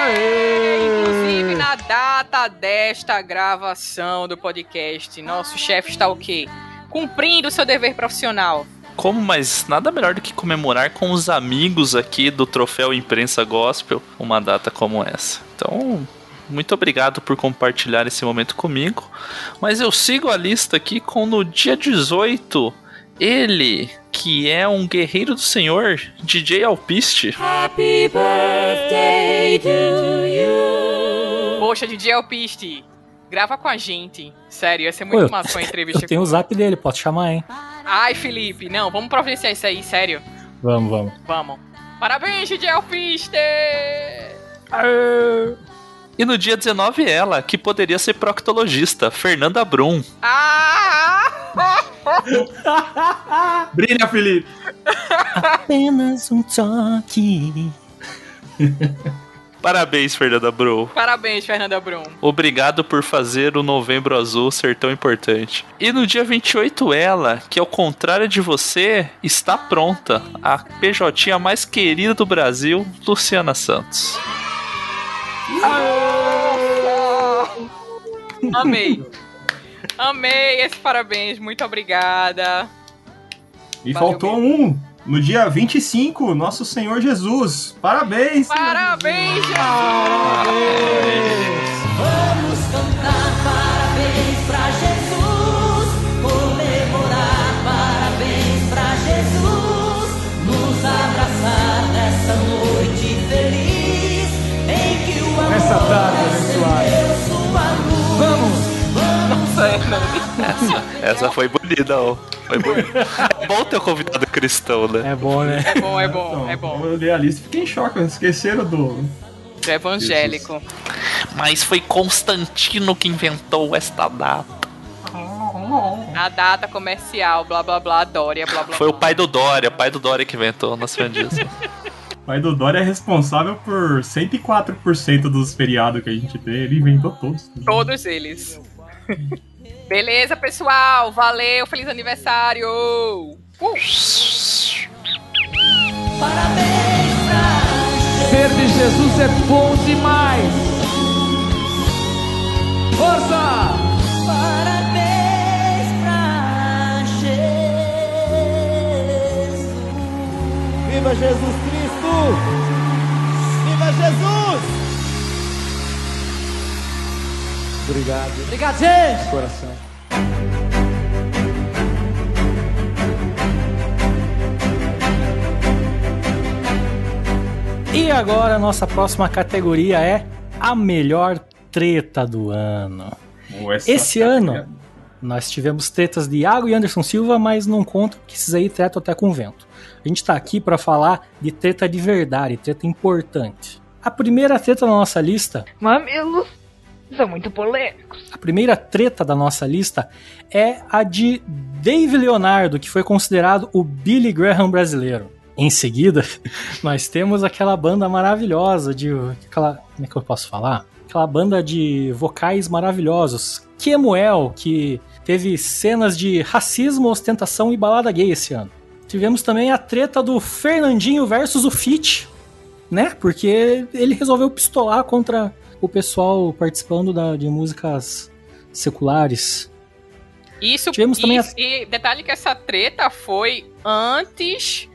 Aê! Inclusive, na data desta gravação do podcast, nosso chefe está o quê? Cumprindo o seu dever profissional.
Como, mas nada melhor do que comemorar com os amigos aqui do Troféu Imprensa Gospel uma data como essa. Então, muito obrigado por compartilhar esse momento comigo. Mas eu sigo a lista aqui com no dia 18, ele, que é um guerreiro do Senhor, DJ Alpiste.
Happy birthday to you.
Poxa, DJ Alpiste, grava com a gente. Sério, ia ser muito
Pô,
massa uma entrevista.
Eu tenho o zap dele, posso chamar, hein?
Ai, Felipe, não, vamos providenciar isso aí, sério.
Vamos, vamos.
Vamos. Parabéns, DJ Alpiste!
Aê. E no dia 19, ela, que poderia ser proctologista, Fernanda Brum.
Ah!
Brilha, Felipe!
Apenas um toque.
Parabéns, Fernanda Brum.
Parabéns, Fernanda Brum.
Obrigado por fazer o Novembro Azul ser tão importante. E no dia 28, ela, que ao contrário de você, está pronta. A PJ mais querida do Brasil, Luciana Santos.
Amei. Amei esse parabéns, muito obrigada.
E
Valeu
faltou um. No dia 25, Nosso Senhor Jesus. Parabéns! Senhor
Parabéns, Jesus!
Vamos cantar parabéns pra Jesus, comemorar parabéns pra Jesus, nos abraçar nessa noite feliz em que o amor
Essa tarde
acendeu sua
Essa, essa foi bonita, ó. Foi bonita. É bom ter um convidado cristão, né?
É bom, né?
É bom, é bom, é bom.
Eu li a lista e fiquei em choque. Esqueceram do.
Do evangélico.
Mas foi Constantino que inventou esta data.
A data comercial, blá blá blá, Dória, blá blá
Foi o
blá.
pai do Dória, pai do Dória que inventou, sei disso.
O pai do Dória é responsável por 104% dos feriados que a gente tem. Ele inventou todos.
Todos eles. Beleza, pessoal. Valeu, feliz aniversário! Uh!
Parabéns pra
Ser de Jesus é bom demais. Força!
Parabéns pra Jesus.
Viva Jesus Cristo! Viva Jesus! Obrigado. Obrigado, gente! Coração.
E agora a nossa próxima categoria é a melhor treta do ano.
Essa
Esse ano nós tivemos tretas de Iago e Anderson Silva, mas não conta porque esses aí tretam até com vento. A gente tá aqui para falar de treta de verdade, treta importante. A primeira treta da nossa lista,
Mamilos são muito polêmicos.
a primeira treta da nossa lista é a de Dave Leonardo, que foi considerado o Billy Graham brasileiro. Em seguida, nós temos aquela banda maravilhosa de aquela, como é que eu posso falar? Aquela banda de vocais maravilhosos, Kemuel, que teve cenas de racismo, ostentação e balada gay esse ano. Tivemos também a treta do Fernandinho versus o Fit, né? Porque ele resolveu pistolar contra o pessoal participando da- de músicas seculares.
Isso,
Tivemos também
isso- e detalhe que essa treta foi antes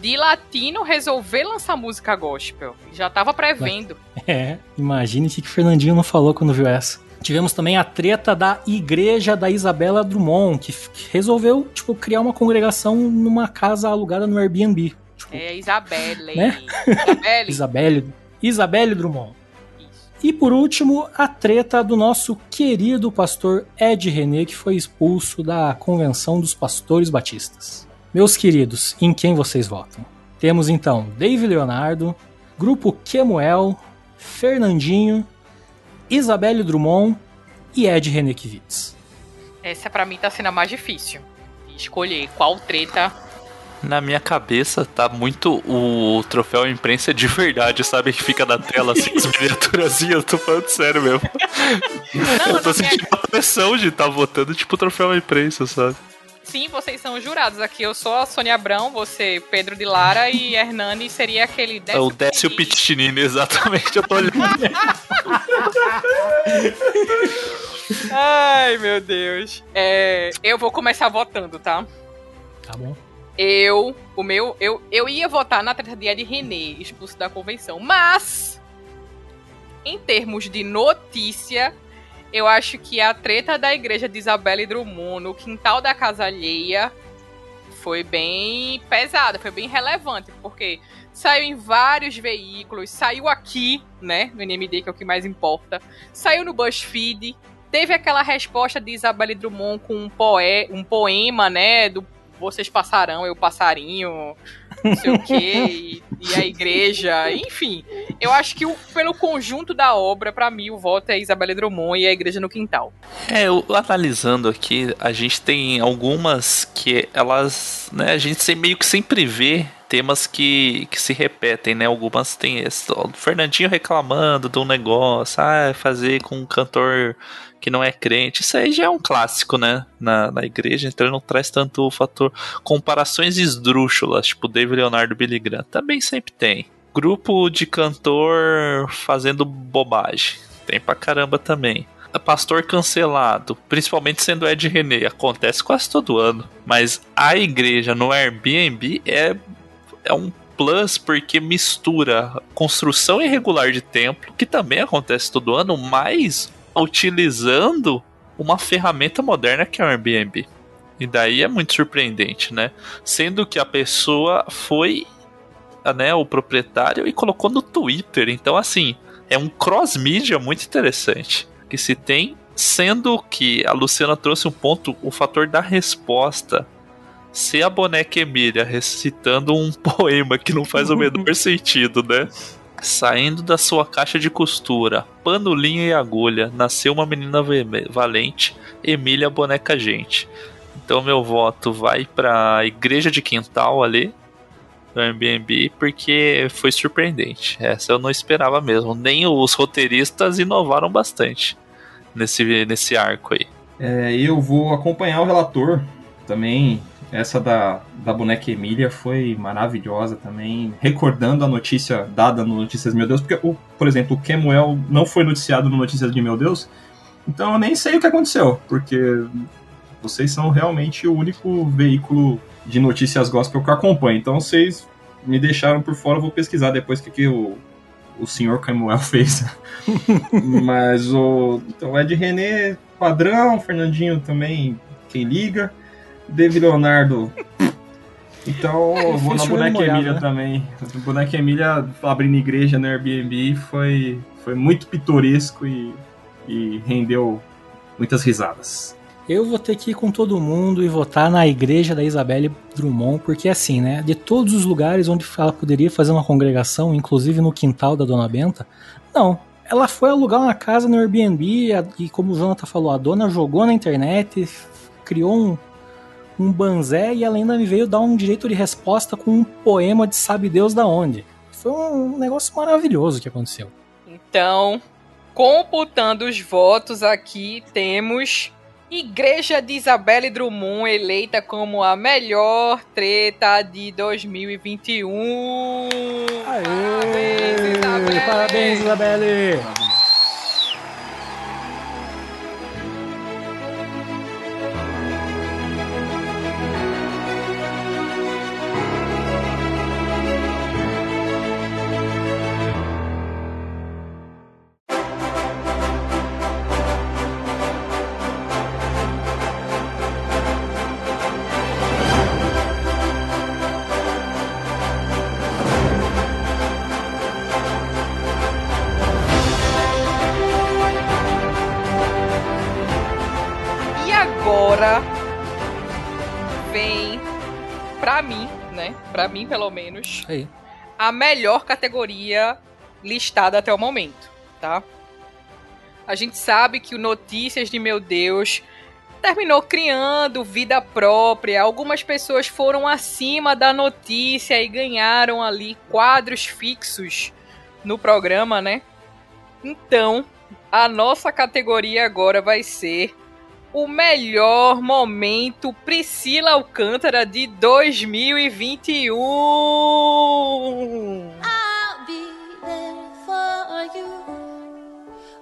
de Latino resolver lançar música gospel. Já tava prevendo.
É, imagine o que que o Fernandinho não falou quando viu essa. Tivemos também a treta da igreja da Isabela Drummond, que resolveu, tipo, criar uma congregação numa casa alugada no Airbnb. Tipo,
É Isabelle.
Né?
Isabelle.
Isabelle, Isabelle Drummond. E por último, a treta do nosso querido pastor Ed René, que foi expulso da Convenção dos Pastores Batistas. Meus queridos, em quem vocês votam? Temos então Dave Leonardo, Grupo Kemuel, Fernandinho, Isabelle Drummond e Ed René Kivitz.
Essa pra mim tá sendo a mais difícil. Escolher qual treta.
Na minha cabeça tá muito o troféu imprensa de verdade, sabe? Que fica na tela assim, as miniaturazinhas. Eu tô falando sério mesmo.
Não,
eu tô sentindo
minha-
a pressão de estar votando tipo troféu imprensa, sabe?
Sim, vocês são jurados. Aqui eu sou a Sônia Abrão, você Pedro de Lara e Hernani seria aquele
É o Décio.
Pitinini,
exatamente. Eu tô olhando.
Ai, meu Deus. É, eu vou começar votando, tá?
Tá bom?
Eu, o meu, eu, eu ia votar na treta de René, expulso da convenção, mas em termos de notícia, eu acho que a treta da igreja de Isabelle Drummond no quintal da casa alheia foi bem pesada, foi bem relevante, porque saiu em vários veículos, saiu aqui, né, no NMD, que é o que mais importa, saiu no BuzzFeed, teve aquela resposta de Isabelle Drummond com um, poé, um poema, né, do Vocês Passarão, Eu Passarinho, não sei o quê, e, e a igreja, enfim. Eu acho que o- pelo conjunto da obra, pra mim, o voto é Isabelle Drummond e a igreja no quintal.
É, eu, analisando aqui, a gente tem algumas que elas, né, a gente meio que sempre vê temas que, que se repetem, né? Algumas tem esse, o Fernandinho reclamando de um negócio, ah, fazer com um cantor que não é crente. Isso aí já é um clássico, né? Na, na igreja, então ele não traz tanto o fator. Comparações esdrúxulas, tipo David Leonardo Billy Graham, também sempre tem. Grupo de cantor fazendo bobagem, tem pra caramba também. Pastor cancelado, principalmente sendo Ed René, acontece quase todo ano. Mas a igreja no Airbnb é, é um plus porque mistura construção irregular de templo, que também acontece todo ano, mas utilizando uma ferramenta moderna que é o Airbnb. E daí é muito surpreendente, né? Sendo que a pessoa foi, né, o proprietário e colocou no Twitter. Então, assim, é um cross-mídia muito interessante que se tem, sendo que a Luciana trouxe um ponto, o fator da resposta. Se a boneca Emília recitando um poema que não faz o menor sentido, né? Saindo da sua caixa de costura, pano, linha e agulha, nasceu uma menina valente, Emília Boneca Gente. Então meu voto vai pra igreja de quintal ali, do Airbnb, porque foi surpreendente. Essa eu não esperava mesmo. Nem os roteiristas inovaram bastante nesse, nesse arco aí.
É, eu vou acompanhar o relator também. Essa da, da boneca Emília foi maravilhosa também, recordando a notícia dada no Notícias Meu Deus, porque, o, por exemplo, o Kemuel não foi noticiado no Notícias de Meu Deus, então eu nem sei o que aconteceu, porque vocês são realmente o único veículo de notícias gospel que eu acompanho, então vocês me deixaram por fora, eu vou pesquisar depois que, que o, o senhor Kemuel fez. Mas o, então, Ed René, padrão, Fernandinho também, quem liga. David Leonardo. Então, eu vou na boneca
molhado,
Emília
né?
também. A boneca Emília abrindo igreja no Airbnb foi, foi muito pitoresco e, e rendeu muitas risadas.
Eu vou ter que ir com todo mundo e votar na igreja da Isabelle Drummond, porque assim, né? De todos os lugares onde ela poderia fazer uma congregação, inclusive no quintal da Dona Benta, não. Ela foi alugar uma casa no Airbnb e, como o Jonathan falou, a dona jogou na internet, criou um, um banzé e ela ainda me veio dar um direito de resposta com um poema de sabe Deus da onde. Foi um negócio maravilhoso que aconteceu.
Então, computando os votos aqui, temos Igreja de Isabelle Drummond eleita como a melhor treta de 2021. Parabéns, Isabelle!
Parabéns, Isabelle!
né? Mim, pelo menos,
Aí.
a melhor categoria listada até o momento, tá? A gente sabe que o Notícias de Meu Deus terminou criando vida própria. Algumas pessoas foram acima da notícia e ganharam ali quadros fixos no programa, né? Então, a nossa categoria agora vai ser o melhor momento Priscila Alcântara de 2021.
I'll be there for you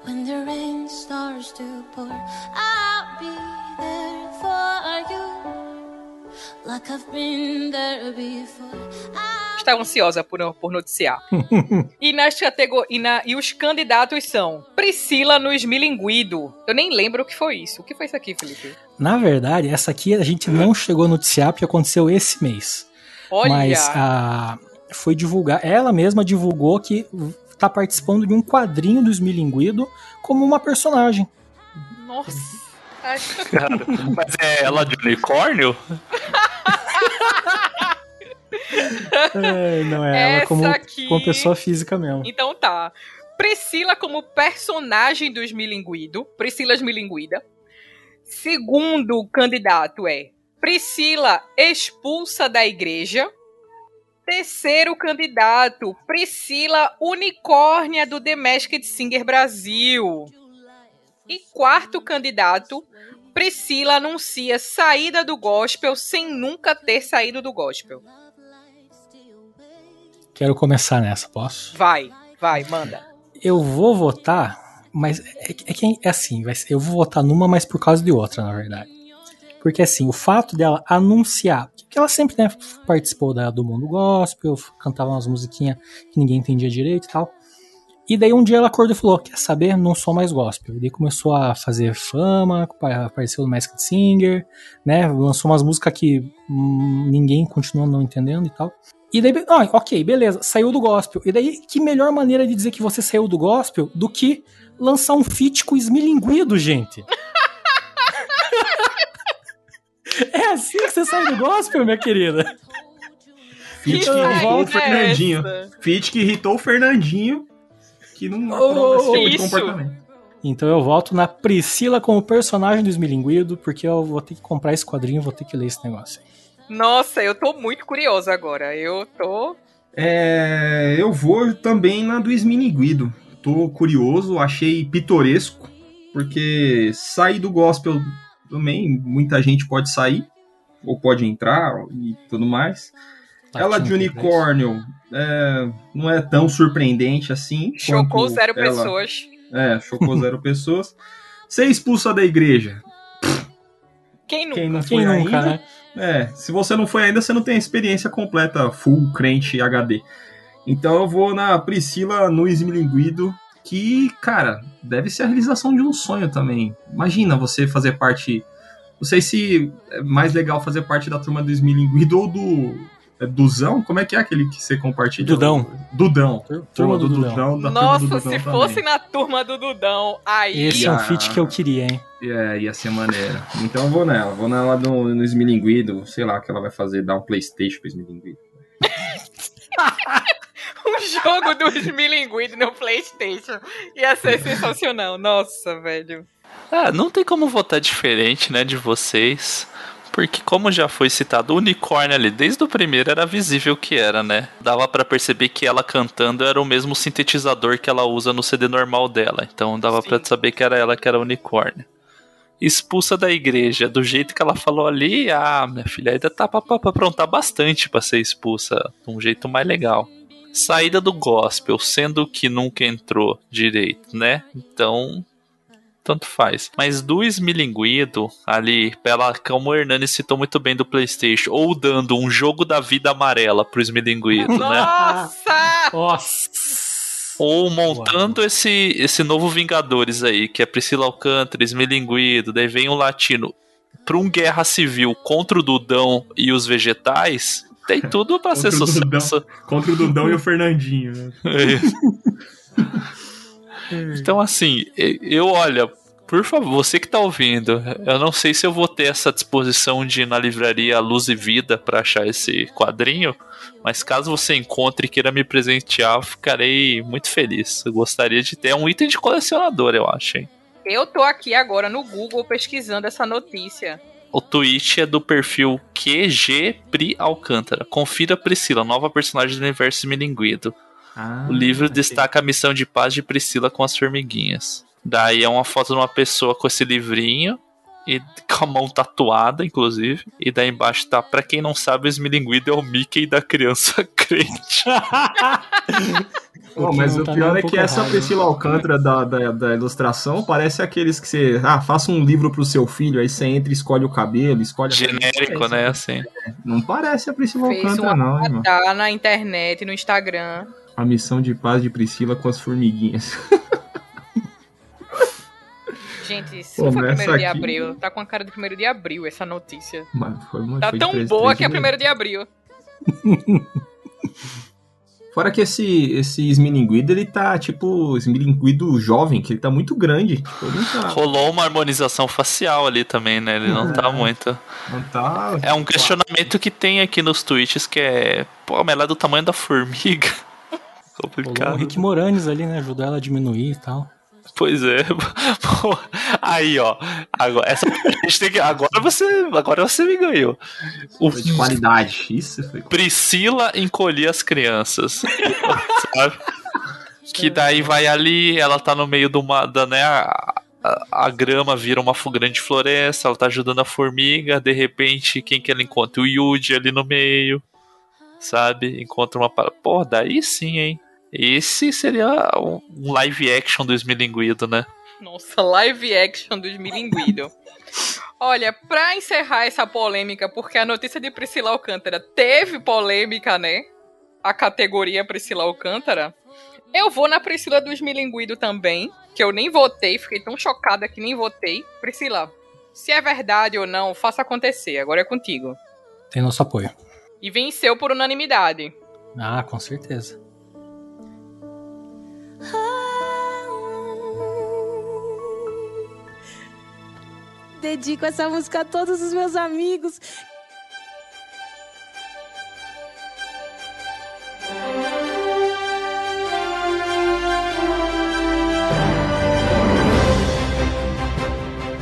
when the rain starts to pour. I'll be there for you like I've been there before.
Está ansiosa por, por noticiar. e, nas categor... e, na... e os candidatos são Priscila no Esmilinguido. Eu nem lembro o que foi isso. O que foi isso aqui, Felipe?
Na verdade, essa aqui a gente não chegou a noticiar porque aconteceu esse mês.
Olha!
Mas a, foi divulgar, ela mesma divulgou que tá participando de um quadrinho do Esmilinguido como uma personagem.
Nossa!
Cara, mas é ela de unicórnio?
É, não é ela como,
aqui-
como pessoa física mesmo.
Então tá. Priscila como personagem do Esmilinguido. Priscila Esmilinguida. Segundo candidato é Priscila expulsa da igreja. Terceiro candidato, Priscila Unicórnia do The Masked Singer Brasil. E quarto candidato, Priscila anuncia saída do gospel sem nunca ter saído do gospel.
Quero começar nessa, posso?
Vai, vai, manda.
Eu vou votar, mas é, que- é é assim, eu vou votar numa, mas por causa de outra, na verdade. Porque assim, o fato dela anunciar, que ela sempre né, participou da- do mundo gospel, cantava umas musiquinhas que ninguém entendia direito e tal. E daí um dia ela acordou e falou: Quer saber? Não sou mais gospel. E daí começou a fazer fama, pa- apareceu no Masked Singer, né? Lançou umas músicas que hum, ninguém continua não entendendo e tal. E daí, ah, ok, beleza, saiu do gospel. E daí, que melhor maneira de dizer que você saiu do gospel do que lançar um feat com o Esmilinguido, gente? é assim que você sai do gospel, minha querida?
Fit que
Que
irritou o Fernandinho. Fit que irritou o Fernandinho, que não
Oh,
aprova esse tipo de comportamento.
Então eu voto na Priscila como personagem do Esmilinguido, porque eu vou ter que comprar esse quadrinho, vou ter que ler esse negócio. aí.
Nossa, eu tô muito curiosa agora. Eu tô.
É, eu vou também na do Esminiguido. Tô curioso, achei pitoresco, porque sair do gospel também, muita gente pode sair, ou pode entrar e tudo mais. Ela de
Latinho,
unicórnio é, não é tão surpreendente assim.
Chocou zero
ela-
pessoas.
É, chocou zero pessoas. Ser expulsa da igreja.
Quem nunca?
Quem não foi
Quem nunca,
ainda,
né?
É, se você não foi ainda, você não tem a experiência completa, full crente HD. Então eu vou na Priscila no Esmilinguido, que, cara, deve ser a realização de um sonho também. Imagina você fazer parte. Não sei se é mais legal fazer parte da turma do Esmilinguido ou do. É Duzão? Como é que é aquele que você compartilha?
Dudão.
Dudão.
Turma
Pô,
do Dudão.
da turma
Nossa,
do Dudão
se
também.
fosse na turma do Dudão, aí.
Esse é um
Ah.
feat que eu queria, hein?
É, ia ser maneiro. Então eu vou nela. Vou nela no, no Esmilinguido. Sei lá o que ela vai fazer, dar um Playstation pro Esmilinguido.
o jogo do Smilinguido no PlayStation ia ser sensacional. Nossa, velho.
Ah, não tem como votar diferente, né, de vocês. Porque como já foi citado, o unicórnio ali, desde o primeiro era visível que era, né? Dava pra perceber que ela cantando era o mesmo sintetizador que ela usa no CD normal dela. Então dava pra saber que era ela que era o unicórnio. Expulsa da igreja, do jeito que ela falou ali, ah, minha filha ainda tá pra, pra, pra aprontar bastante pra ser expulsa de um jeito mais legal. Saída do gospel, sendo que nunca entrou direito, né? Então, tanto faz. Mas do esmilinguido, ali, pela, como o Hernani citou muito bem do PlayStation, ou dando um jogo da vida amarela pro esmilinguido, né?
Nossa!
Nossa!
Ou montando esse, esse novo Vingadores aí, que é Priscila Alcântara, Esmilinguido, daí vem um latino pra um guerra civil contra o Dudão e os vegetais, tem tudo pra ser
Contra o Dudão.
sucesso.
Contra o Dudão e o Fernandinho. né?
É. então, assim, eu olha, Por favor, você que tá ouvindo, eu não sei se eu vou ter essa disposição de ir na livraria Luz e Vida para achar esse quadrinho, mas caso você encontre e queira me presentear, eu ficarei muito feliz. Eu gostaria de ter um item de colecionador, eu acho, hein?
Eu tô aqui agora no Google pesquisando essa notícia.
O tweet é do perfil QG Pri Alcântara. Confira Priscila, nova personagem do universo milinguido.
Ah,
o livro destaca a missão de paz de Priscila com as formiguinhas. Daí é uma foto de uma pessoa com esse livrinho e com a mão tatuada, inclusive. E daí embaixo tá, pra quem não sabe, o Esmilinguido é o Mickey da criança crente.
Pô, mas o
tá
pior é que essa
errado.
Priscila Alcântara da, da, da ilustração parece aqueles que você. Ah, faça um livro pro seu filho, aí você entra e escolhe o cabelo, escolhe a
Genérico,
Não parece,
né? Assim.
Não parece a Priscila
Fez
Alcântara, não, irmão.
Tá na internet, no Instagram.
A missão de paz de Priscila com as formiguinhas.
Gente, se
Pô,
não for
mas
primeiro de
aqui-
abril, tá com a cara de primeiro de abril essa notícia.
Mas foi uma-
Tá
foi de
tão boa que é
de
primeiro de abril.
Fora que esse, esse Smilinguido, ele tá, tipo, Smilinguido jovem, que ele tá muito grande. Tipo, tá.
Rolou uma harmonização facial ali também, né? Ele não tá muito.
Não tá
É um questionamento que tem aqui nos tweets que é. Pô, mas ela é do tamanho da formiga.
Rolou o
Complicado.
Rick Moranes ali, né? Ajudou ela a diminuir e tal.
Pois é. Aí, ó. Agora, essa, a gente tem que, agora, você, agora você me ganhou. O
Foi de qualidade. Isso foi.
Priscila encolher as crianças. sabe? Que daí vai ali, ela tá no meio de uma. Da, né, a, a, a grama vira uma grande floresta, ela tá ajudando a formiga, de repente, quem que ela encontra? O Yuji ali no meio. Sabe? Encontra uma. Pô, daí sim, hein? Esse seria um live action do Esmilinguido, né?
Nossa, live action dos milinguido. Olha, pra encerrar essa polêmica, porque a notícia de Priscila Alcântara teve polêmica, né? A categoria Priscila Alcântara. Eu vou na Priscila dos Milinguido também, que eu nem votei, fiquei tão chocada que nem votei. Priscila, se é verdade ou não, faça acontecer, agora é contigo.
Tem nosso apoio.
E venceu por unanimidade.
Ah, com certeza.
Dedico essa música a todos os meus amigos.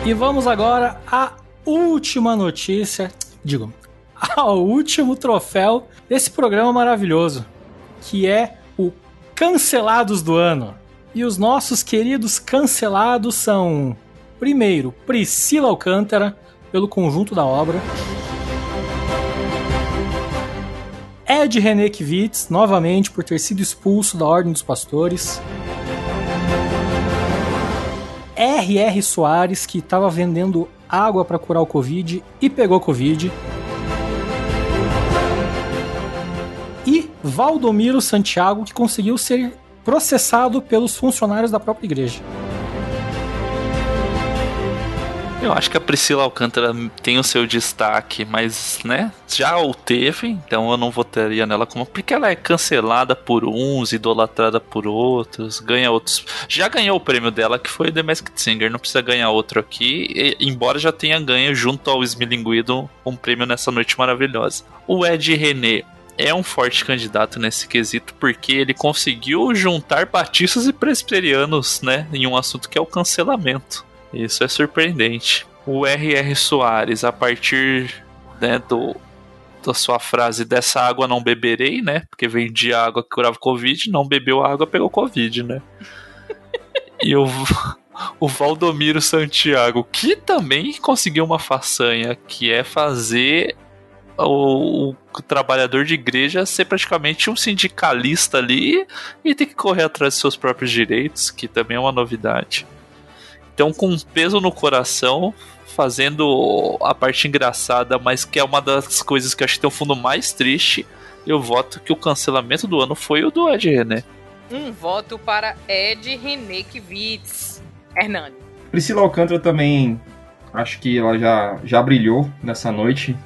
E vamos agora à última notícia, digo, ao último troféu desse programa maravilhoso, que é o Cancelados do Ano. E os nossos queridos cancelados são, primeiro, Priscila Alcântara, pelo conjunto da obra. Ed René Kivitz, novamente, por ter sido expulso da Ordem dos Pastores. R.R. Soares, que estava vendendo água para curar o Covid e pegou Covid. E Valdomiro Santiago, que conseguiu ser processado pelos funcionários da própria igreja.
Eu acho que a Priscila Alcântara tem o seu destaque, mas, né, já o teve, então eu não votaria nela como. Porque ela é cancelada por uns, idolatrada por outros, ganha outros. Já ganhou o prêmio dela, que foi The Masked Singer, não precisa ganhar outro aqui, e- embora já tenha ganho junto ao Smilinguido um prêmio nessa noite maravilhosa. O Ed René. É um forte candidato nesse quesito porque ele conseguiu juntar batistas e presbiterianos, né, em um assunto que é o cancelamento. Isso é surpreendente. O R.R. Soares, a partir né, do, da sua frase dessa água não beberei, né? Porque vendia água que curava Covid, não bebeu água, pegou Covid, né? e o, o Valdomiro Santiago, que também conseguiu uma façanha, que é fazer o, o trabalhador de igreja ser praticamente um sindicalista ali e ter que correr atrás de seus próprios direitos, que também é uma novidade. Então, com um peso no coração, fazendo a parte engraçada, mas que é uma das coisas que eu acho que tem um fundo mais triste, eu voto que o cancelamento do ano foi o do Ed René.
Um voto para Ed René Kivitz. Hernani.
Priscila Alcântara também, acho que ela já, já brilhou nessa noite.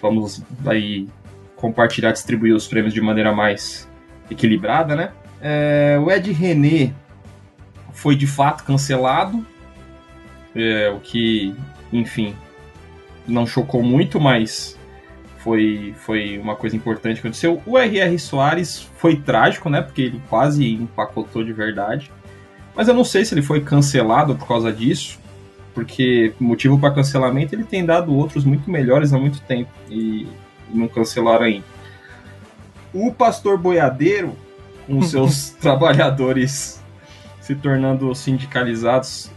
Vamos aí compartilhar, distribuir os prêmios de maneira mais equilibrada, né? É, o Ed René foi de fato cancelado. É, o que, enfim, não chocou muito, mas foi, foi uma coisa importante que aconteceu. O R.R. Soares foi trágico, né? Porque ele quase empacotou de verdade. Mas eu não sei se ele foi cancelado por causa disso, porque motivo para cancelamento ele tem dado outros muito melhores há muito tempo e, não cancelaram ainda. O pastor boiadeiro, com seus trabalhadores se tornando sindicalizados,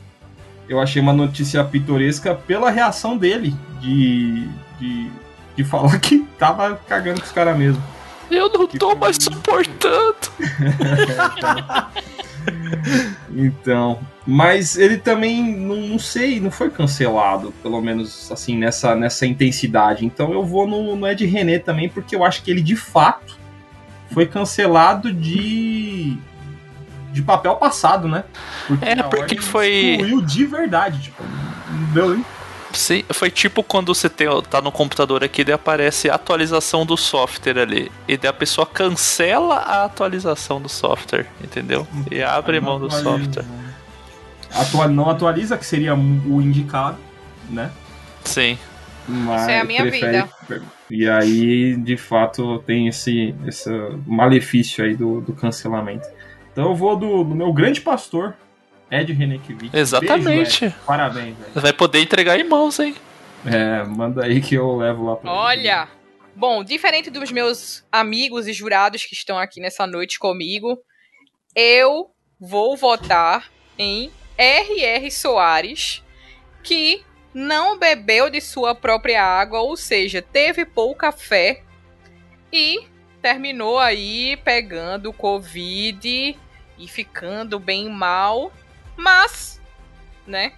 eu achei uma notícia pitoresca pela reação dele de, de, de falar que tava cagando com os caras mesmo.
Eu não tô mais suportando.
Então, mas ele também, não, não, sei, não foi cancelado, pelo menos assim, nessa, nessa intensidade. Então eu vou no, no Ed René também, porque eu acho que ele de fato foi cancelado de. De papel passado, né?
Porque é, porque foi.
Excluiu de verdade, tipo, não deu nem
Sim, foi tipo quando você tem, tá no computador aqui e aparece a atualização do software ali. E daí a pessoa cancela a atualização do software, entendeu? E abre mão do software.
Atua não atualiza, que seria o indicado, né?
Sim.
Mas Isso é a minha prefere... vida.
E aí, de fato, tem esse, esse malefício aí do, do cancelamento. Então eu vou do, do meu grande pastor, Ed Renekiewicz.
Exatamente.
Beijo, Parabéns, velho.
Vai poder entregar em mãos, hein?
É, manda aí que eu levo lá pra
Olha! Bom, diferente dos meus amigos e jurados que estão aqui nessa noite comigo, eu vou votar em R.R. Soares, que não bebeu de sua própria água, ou seja, teve pouca fé e terminou aí pegando Covid e ficando bem mal mas, né?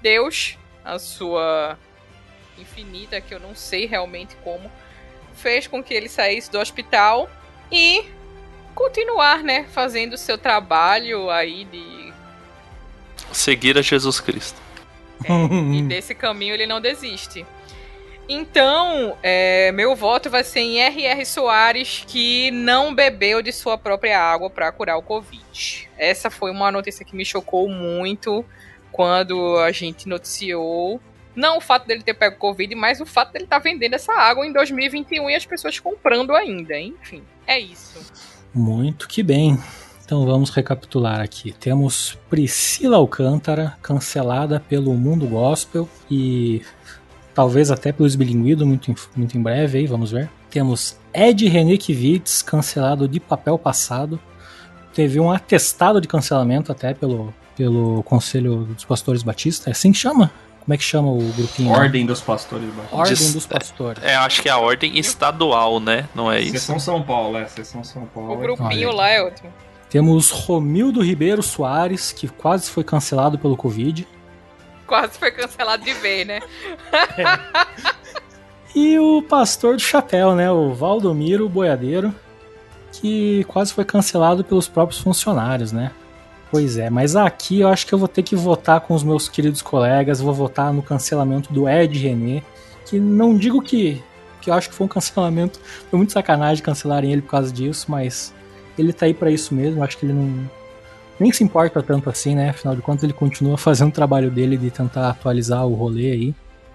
Deus, a sua infinita, que eu não sei realmente como, fez com que ele saísse do hospital e continuar, né, fazendo o seu trabalho aí de
seguir a Jesus Cristo.
É, e desse caminho ele não desiste. Então, é, meu voto vai ser em R.R. Soares, que não bebeu de sua própria água para curar o Covid. Essa foi uma notícia que me chocou muito quando a gente noticiou. Não o fato dele ter pego Covid, mas o fato dele estar tá vendendo essa água em 2021 e as pessoas comprando ainda. Enfim, é isso.
Muito que bem. Então vamos recapitular aqui. Temos Priscila Alcântara, cancelada pelo Mundo Gospel e talvez até pelo esbilinguido muito, muito em breve aí, vamos ver. Temos Ed Renekiewicz, cancelado de papel passado. Teve um atestado de cancelamento até pelo, pelo Conselho dos Pastores Batista. É assim que chama? Como é que chama o grupinho?
Ordem dos Pastores
Batista. Ordem dos Pastores.
É, acho que é a ordem estadual, né? Não é isso?
Seção São Paulo, é. Seção São Paulo.
O grupinho lá é outro.
Temos Romildo Ribeiro Soares, que quase foi cancelado pelo Covid
quase foi cancelado de vez, né?
É. E o pastor do chapéu, né? O Valdomiro Boiadeiro, que quase foi cancelado pelos próprios funcionários, né? Pois é, mas aqui eu acho que eu vou ter que votar com os meus queridos colegas, vou votar no cancelamento do Ed René, que não digo que, que eu acho que foi um cancelamento, foi muito sacanagem cancelarem ele por causa disso, mas ele tá aí para isso mesmo, acho que ele não, nem se importa tanto assim, né? Afinal de contas, ele continua fazendo o trabalho dele de tentar atualizar o rolê aí.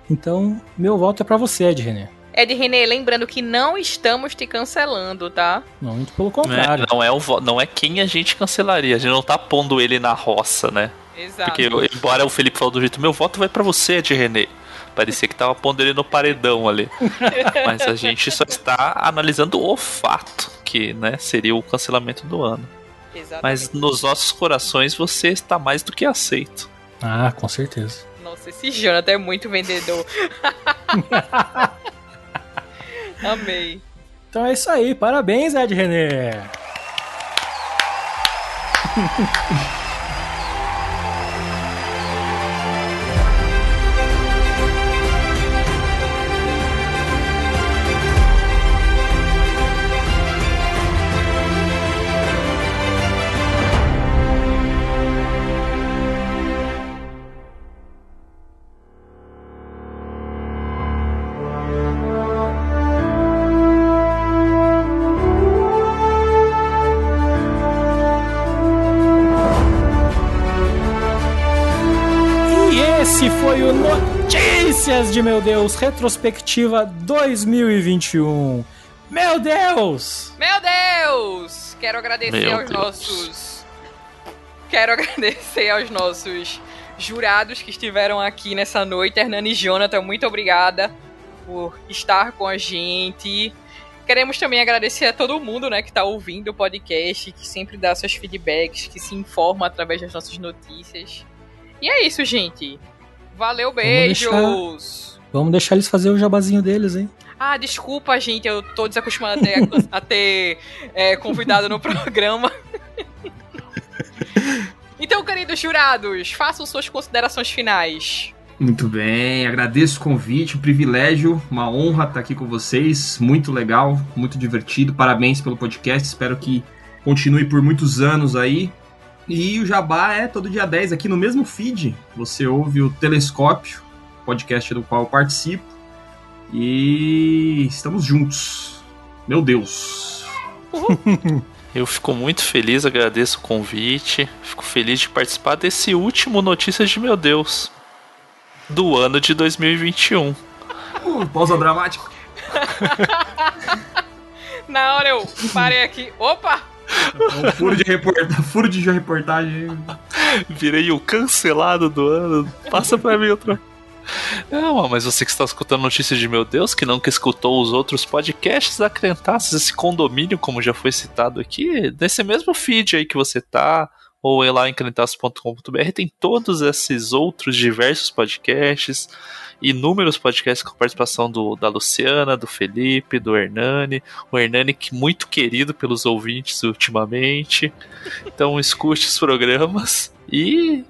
Então, meu voto é para você, Ed René.
Ed René, lembrando que não estamos te cancelando, tá?
Não, muito pelo contrário.
Não é, não é, o, não é quem a gente cancelaria, a gente não tá pondo ele na roça, né?
Exato.
Porque, embora o Felipe falou do jeito, meu voto vai para você, Ed René. Parecia que tava pondo ele no paredão ali. Mas a gente só está analisando o fato, que né, seria o cancelamento do ano. Exatamente. Mas nos nossos corações você está mais do que aceito.
Ah, com certeza.
Nossa, esse Jonathan é muito vendedor. Amei.
Então é isso aí. Parabéns, Ed René. Meu Deus, retrospectiva 2021. Meu Deus!
Meu Deus! Quero agradecer
Meu
aos
Deus.
nossos. Quero agradecer aos nossos jurados que estiveram aqui nessa noite. Hernani e Jonathan, muito obrigada por estar com a gente. Queremos também agradecer a todo mundo né, que está ouvindo o podcast, que sempre dá seus feedbacks, que se informa através das nossas notícias. E é isso, gente. Valeu, beijos!
deixar- Vamos deixar eles fazer o jabazinho deles, hein?
Ah, desculpa, gente, eu tô desacostumada a ter, a ter é, convidado no programa. Então, queridos jurados, façam suas considerações finais.
Muito bem, agradeço o convite, um privilégio, uma honra estar aqui com vocês. Muito legal, muito divertido. Parabéns pelo podcast, espero que continue por muitos anos aí. E o Jabá é todo dia 10 aqui no mesmo feed. Você ouve o Telescópio, podcast do qual eu participo. E estamos juntos. Meu Deus.
Eu fico muito feliz, agradeço o convite. Fico feliz de participar desse último Notícias de Meu Deus do ano de 2021.
Uh, pausa dramática.
Na hora eu parei aqui. Opa!
Um furo de, reporta... furo de reportagem.
Virei o cancelado do ano. Passa pra mim outra. Não, mas você que está escutando notícias de meu Deus, que nunca escutou os outros podcasts da Crentaças, esse condomínio, como já foi citado aqui, nesse mesmo feed aí que você tá, ou é lá em crentaças.com.br, tem todos esses outros diversos podcasts, inúmeros podcasts com participação do, da Luciana, do Felipe, do Hernani, o Hernani que muito querido pelos ouvintes ultimamente. Então escute os programas e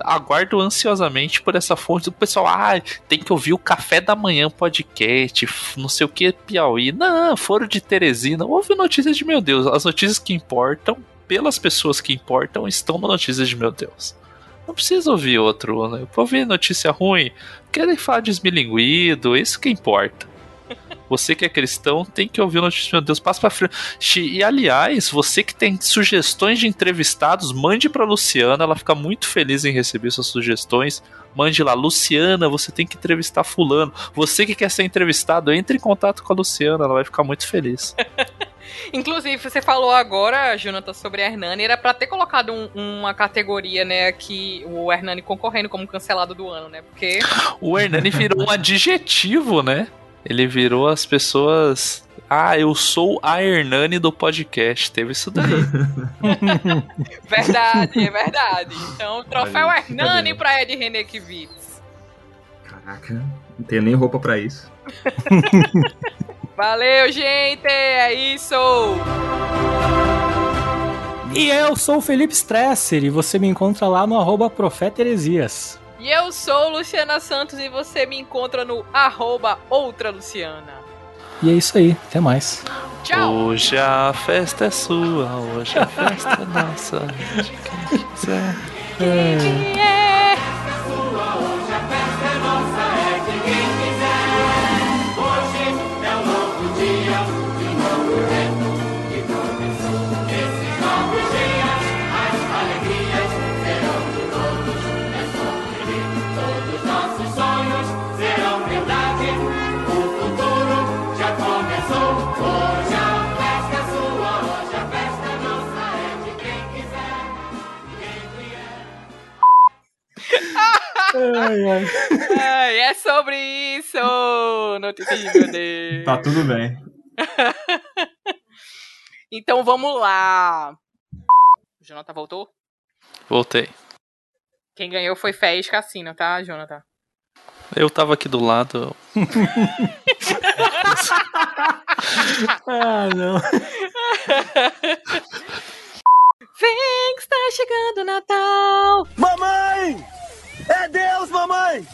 aguardo ansiosamente por essa fonte do pessoal. Ah, tem que ouvir o Café da Manhã podcast, não sei o que, Piauí. Não, foro de Teresina. Ouve notícias de meu Deus. As notícias que importam, pelas pessoas que importam, estão no Notícias de meu Deus. Não precisa ouvir outro, né? Pra ouvir notícia ruim, querem falar de esmilinguido, isso que importa. Você que é cristão tem que ouvir de Meu Deus. Passa pra frente. E aliás, você que tem sugestões de entrevistados, mande pra Luciana. Ela fica muito feliz em receber suas sugestões. Mande lá, Luciana, você tem que entrevistar Fulano. Você que quer ser entrevistado, entre em contato com a Luciana, ela vai ficar muito feliz.
Inclusive, você falou agora, Jonathan, sobre a Hernani. Era pra ter colocado um- uma categoria, né, aqui, o Hernani concorrendo como cancelado do ano, né? Porque.
O Hernani virou um adjetivo, né? Ele virou as pessoas. Ah, eu sou a Hernani do podcast. Teve isso daí.
Verdade, é verdade. Então, troféu
Olha,
Hernani
brincadeira.
pra Ed René Kivitz.
Caraca, não tenho nem roupa pra isso.
Valeu, gente! É isso!
E eu sou o Felipe Stresser e você me encontra lá no arroba Profeta Heresias.
E eu sou Luciana Santos e você me encontra no arroba outra Luciana.
E é isso aí, até mais.
Tchau!
Hoje a festa é sua, hoje a festa é nossa. De quem quiser.
É. Ai, é sobre isso! Notícias de meu Deus.
Tá tudo bem.
Então vamos lá. O Jonathan voltou?
Voltei.
Quem ganhou foi Fé e Cassino, tá, Jonathan?
Eu tava aqui do lado.
Ah, não.
Vem que está chegando o Natal!
Mamãe! É Deus, mamãe!